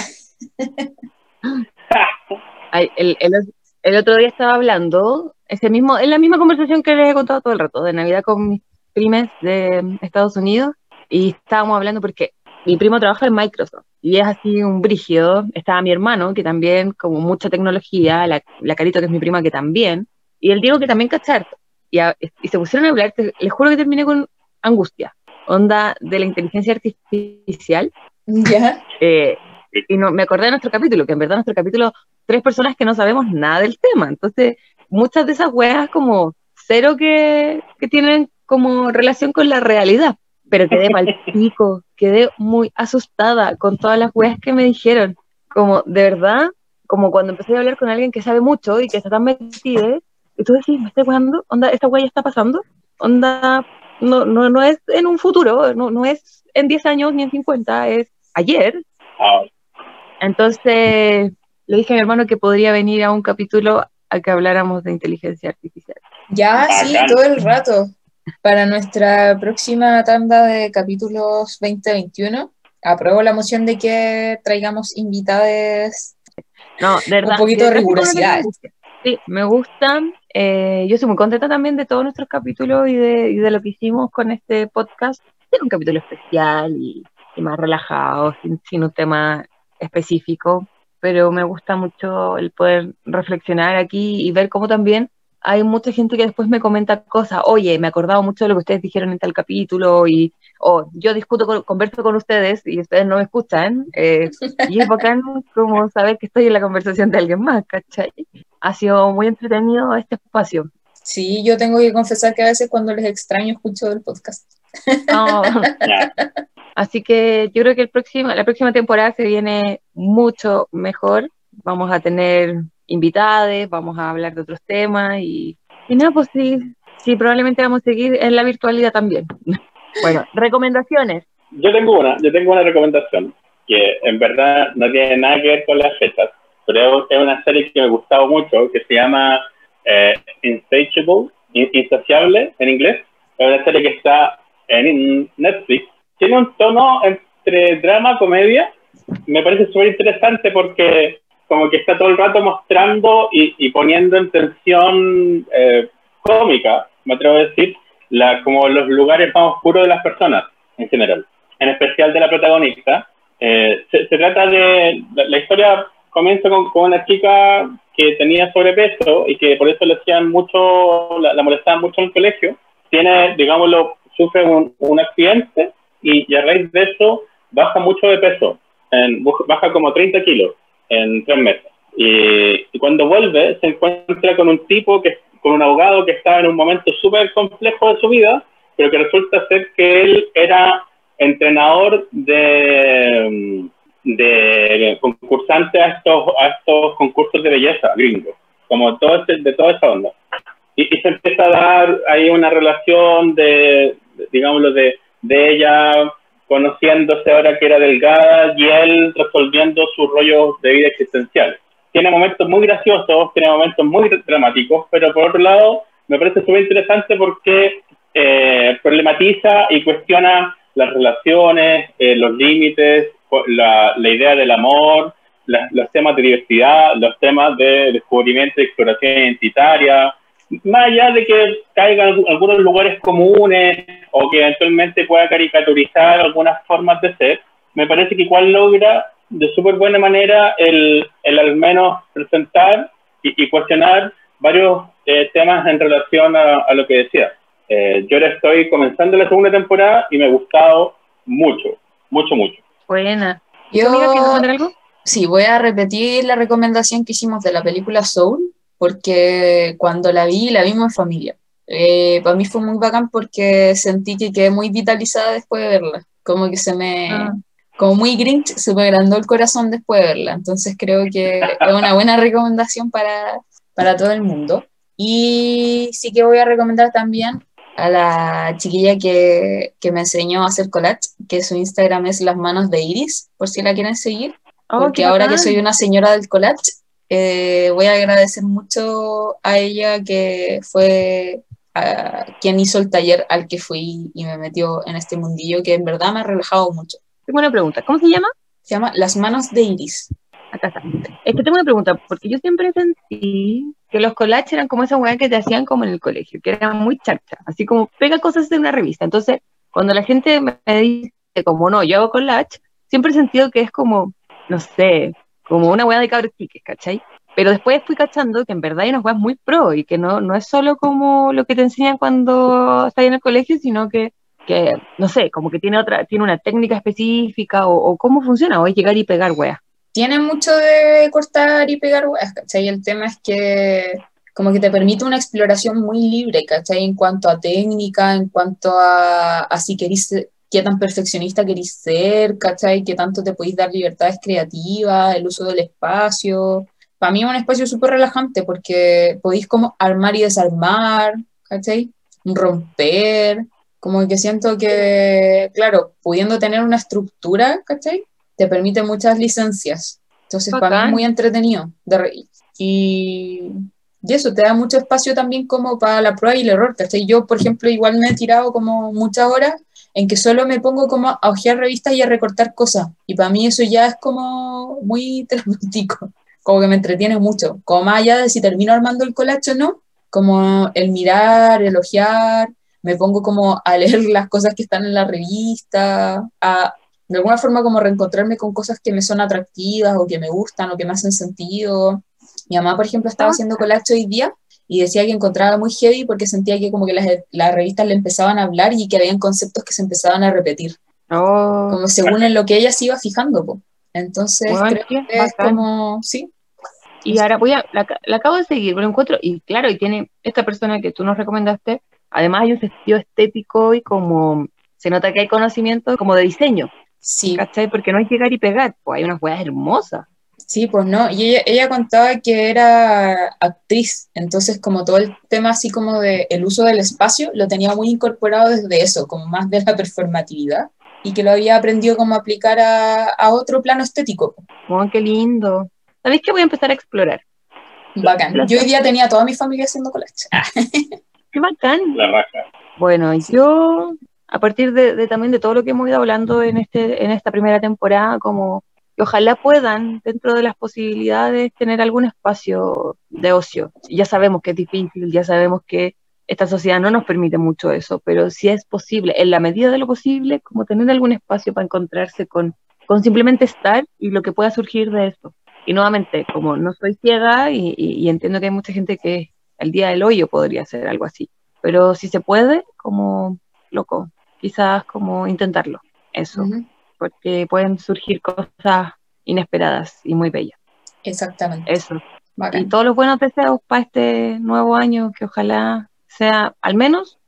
Ay, el, el- el otro día estaba hablando, ese mismo, en la misma conversación que les he contado todo el rato, de Navidad con mis primes de Estados Unidos, y estábamos hablando porque mi primo trabaja en Microsoft, y es así un brígido, estaba mi hermano, que también, como mucha tecnología, la, la Carito, que es mi prima, que también, y el Diego, que también cachar, y, a- y se pusieron a hablar, te- les juro que terminé con angustia, onda de la inteligencia artificial, ya. eh, y no, me acordé de nuestro capítulo, que en verdad nuestro capítulo, tres personas que no sabemos nada del tema. Entonces, muchas de esas weas como cero que, que tienen como relación con la realidad. Pero quedé mal pico, quedé muy asustada con todas las weas que me dijeron. Como, de verdad, como cuando empecé a hablar con alguien que sabe mucho y que está tan metido, y tú decís, ¿me estás weando? ¿Onda, esta wea ya está pasando? ¿Onda, no, no, no es en un futuro, no, no es en 10 años ni en 50, es ayer. Ah, Entonces le dije a mi hermano que podría venir a un capítulo a que habláramos de inteligencia artificial. Ya, sí, Bacán. todo el rato. Para nuestra próxima tanda de capítulos 2021, apruebo la moción de que traigamos invitadas. No, de verdad. poquito de rigurosidad. Sí, me gustan. Eh, yo estoy muy contenta también de todos nuestros capítulos y de, y de lo que hicimos con este podcast. Es un capítulo especial y, y más relajado, sin, sin un tema específico, pero me gusta mucho el poder reflexionar aquí y ver cómo también hay mucha gente que después me comenta cosas, oye, me he acordado mucho de lo que ustedes dijeron en tal capítulo y o yo discuto, con- converso con ustedes y ustedes no me escuchan, eh, y es bacán como saber que estoy en la conversación de alguien más, ¿cachai? Ha sido muy entretenido este espacio. Sí, yo tengo que confesar que a veces cuando les extraño escucho el podcast. No, ya. Así que yo creo que el próximo, la próxima temporada se viene mucho mejor. Vamos a tener invitados, vamos a hablar de otros temas y, y nada, pues sí, sí, probablemente vamos a seguir en la virtualidad también. Bueno, recomendaciones. Yo tengo una, yo tengo una recomendación que en verdad no tiene nada que ver con las fechas, pero es- una serie que me ha gustado mucho, que se llama eh, Insatiable, In- Insaciable en inglés. Es una serie que está en Netflix. Tiene un tono entre drama, comedia. Me parece súper interesante porque como que está todo el rato mostrando y, y poniendo en tensión eh, cómica, me atrevo a decir, la, como los lugares más oscuros de las personas en general, en especial de la protagonista. Eh, se, se trata de, la, la historia comienza con, con una chica que tenía sobrepeso y que por eso le hacían mucho, la, la molestaban mucho en el colegio. Tiene, digámoslo, sufre un, un accidente y, y a raíz de eso baja mucho de peso, en- baja como 30 kilos en tres meses. Y, y cuando vuelve se encuentra con un tipo, que con un abogado que estaba en un momento súper complejo de su vida, pero que resulta ser que él era entrenador de, de a estos, a estos concursos de belleza gringos, como todo este- de toda esa onda. Y, y se empieza a dar ahí una relación de, digámoslo, de, de ella conociéndose ahora que era delgada y él resolviendo sus rollos de vida existenciales. Tiene momentos muy graciosos, tiene momentos muy dramáticos, pero por otro lado me parece súper interesante porque eh, problematiza y cuestiona las relaciones, eh, los límites, la, la idea del amor, los temas de diversidad, los temas de descubrimiento y exploración identitaria, más allá de que caigan algunos lugares comunes o que eventualmente pueda caricaturizar algunas formas de ser, me parece que igual logra de súper buena manera el, el, al menos presentar y, cuestionar varios eh, temas en relación a, a, lo que decía. Eh, yo ahora estoy comenzando la segunda temporada y me ha gustado mucho, mucho, mucho. Buena. Yo, algo? Sí, voy a repetir la recomendación que hicimos de la película Soul, porque cuando la vi, la vimos en familia. Eh, para mí fue muy bacán porque sentí que quedé muy vitalizada después de verla. Como que se me. Ah. Como muy grinch, se me agrandó el corazón después de verla. Entonces creo que es una buena recomendación para, para todo el mundo. Y sí que voy a recomendar también a la chiquilla que, que, me enseñó a hacer collage, que su Instagram es Las Manos de Iris, por si la quieren seguir. Oh, porque ahora que soy una señora del collage, eh, voy a agradecer mucho a ella que fue quien hizo el taller al que fui y me metió en este mundillo que en verdad me ha relajado mucho. Tengo una pregunta, ¿cómo se llama? Se llama Las Manos de Iris. Acá está. Es que tengo una pregunta, porque yo siempre sentí que los collages eran como esa weá que te hacían como en el colegio, que eran muy charcha, así como pega cosas de una revista. Entonces, cuando la gente me dice como no, yo hago collage, siempre he sentido que es como, no sé, como una weá de cabros chiques, ¿cachai? Pero después fui cachando que en verdad hay unas weas muy pro y que no, no es solo como lo que te enseñan cuando estás en el colegio, sino que, que, no sé, como que tiene otra, tiene una técnica específica o, cómo funciona, o es llegar y pegar weas. Tiene mucho de cortar y pegar weas, ¿cachai? El tema es que como que te permite una exploración muy libre, ¿cachai? En cuanto a técnica, en cuanto a, a si querís qué tan perfeccionista querís ser, ¿cachai? Qué tanto te podéis dar libertades creativas, el uso del espacio. Para mí es un espacio súper relajante porque podéis como armar y desarmar, ¿cachai? Romper, como que siento que, claro, pudiendo tener una estructura, ¿cachai? Te permite muchas licencias. Entonces, para mí es muy entretenido. De y, y eso, te da mucho espacio también como para la prueba y el error, ¿cachai? Yo, por ejemplo, igual me he tirado como muchas horas en que solo me pongo como a hojear revistas y a recortar cosas. Y para mí eso ya es como muy terapéutico, como que me entretiene mucho. Como más allá de si termino armando el colacho o no, como el mirar, el hojear, me pongo como a leer las cosas que están en la revista, a de alguna forma como reencontrarme con cosas que me son atractivas o que me gustan o que me hacen sentido. Mi mamá, por ejemplo, estaba haciendo colacho hoy día y decía que encontraba muy heavy porque sentía que como que las, las, revistas le empezaban a hablar y que habían conceptos que se empezaban a repetir. Oh. Como según en lo que ella se iba fijando. Entonces, creo que es como, sí. Y ahora voy a, la, acabo de seguir, pero encuentro, y claro, y tiene esta persona que tú nos recomendaste, además hay un sentido estético y como, se nota que hay conocimiento como de diseño. Sí. ¿Cachai? Porque no hay llegar y pegar, pues hay unas huevas hermosas. Sí, pues no, y ella, contaba que era actriz, entonces como todo el tema así como de el uso del espacio lo tenía muy incorporado desde eso, como más de la performatividad, y que lo había aprendido como aplicar a, otro plano estético. Oh, qué lindo. ¿Sabéis que voy a empezar a explorar? Bacán. Yo hoy día tenía a toda mi familia haciendo collage. qué bacán. Bueno, yo a partir de, también de todo lo que hemos ido hablando en, este, en esta primera temporada, como y ojalá puedan, dentro de las posibilidades, tener algún espacio de ocio. Ya sabemos que es difícil, ya sabemos que esta sociedad no nos permite mucho eso, pero si es posible, en la medida de lo posible, como tener algún espacio para encontrarse con, con simplemente estar y lo que pueda surgir de esto. Y nuevamente, como no soy ciega y, entiendo que hay mucha gente que el día del hoyo podría hacer algo así, pero si se puede, como loco, quizás como intentarlo, eso porque pueden surgir cosas inesperadas y muy bellas. Exactamente. Eso. Y todos los buenos deseos para este nuevo año, que ojalá sea al menos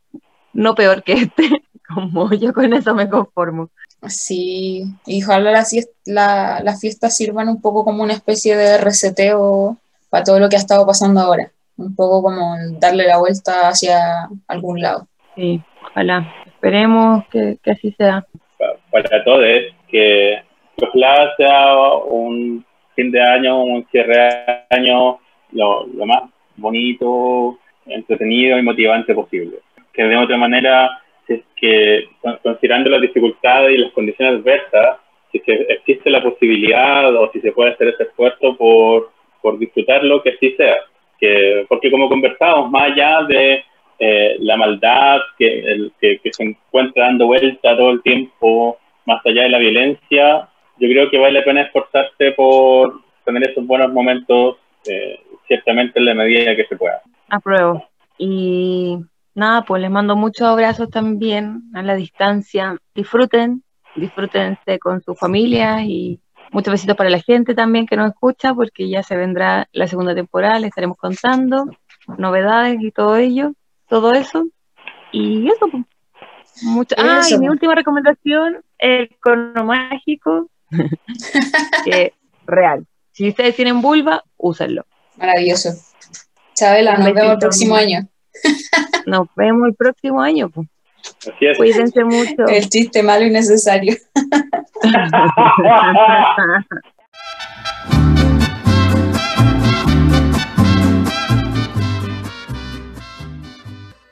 no peor que este, como yo con eso me conformo. Sí, y ojalá las la, la fiestas sirvan un poco como una especie de reseteo para todo lo que ha estado pasando ahora, un poco como darle la vuelta hacia algún lado. Sí, ojalá, esperemos que, que así sea para todos que ojalá sea un fin de año, un cierre de año lo, más bonito, entretenido y motivante posible. Que de otra manera, es que considerando las dificultades y las condiciones adversas, si existe la posibilidad o si se puede hacer ese esfuerzo por, por disfrutarlo, que así sea. que, porque como conversamos, más allá de eh, la maldad que, el, que, que, se encuentra dando vuelta todo el tiempo, más allá de la violencia, yo creo que vale la pena esforzarse por tener esos buenos momentos, eh, ciertamente en la medida que se pueda. Apruebo. Y nada, pues les mando muchos abrazos también a la distancia. Disfruten, disfrútense con sus familias y muchos besitos para la gente también que nos escucha, porque ya se vendrá la segunda temporada, les estaremos contando novedades y todo ello, todo eso. Y eso, pues. Mucho. Ah, y mi última recomendación, el cono mágico, que real. Si ustedes tienen vulva, úsenlo. Maravilloso. Chabela, nos vemos el próximo año. Nos vemos el próximo año. Pues. Cuídense mucho. El chiste malo y necesario.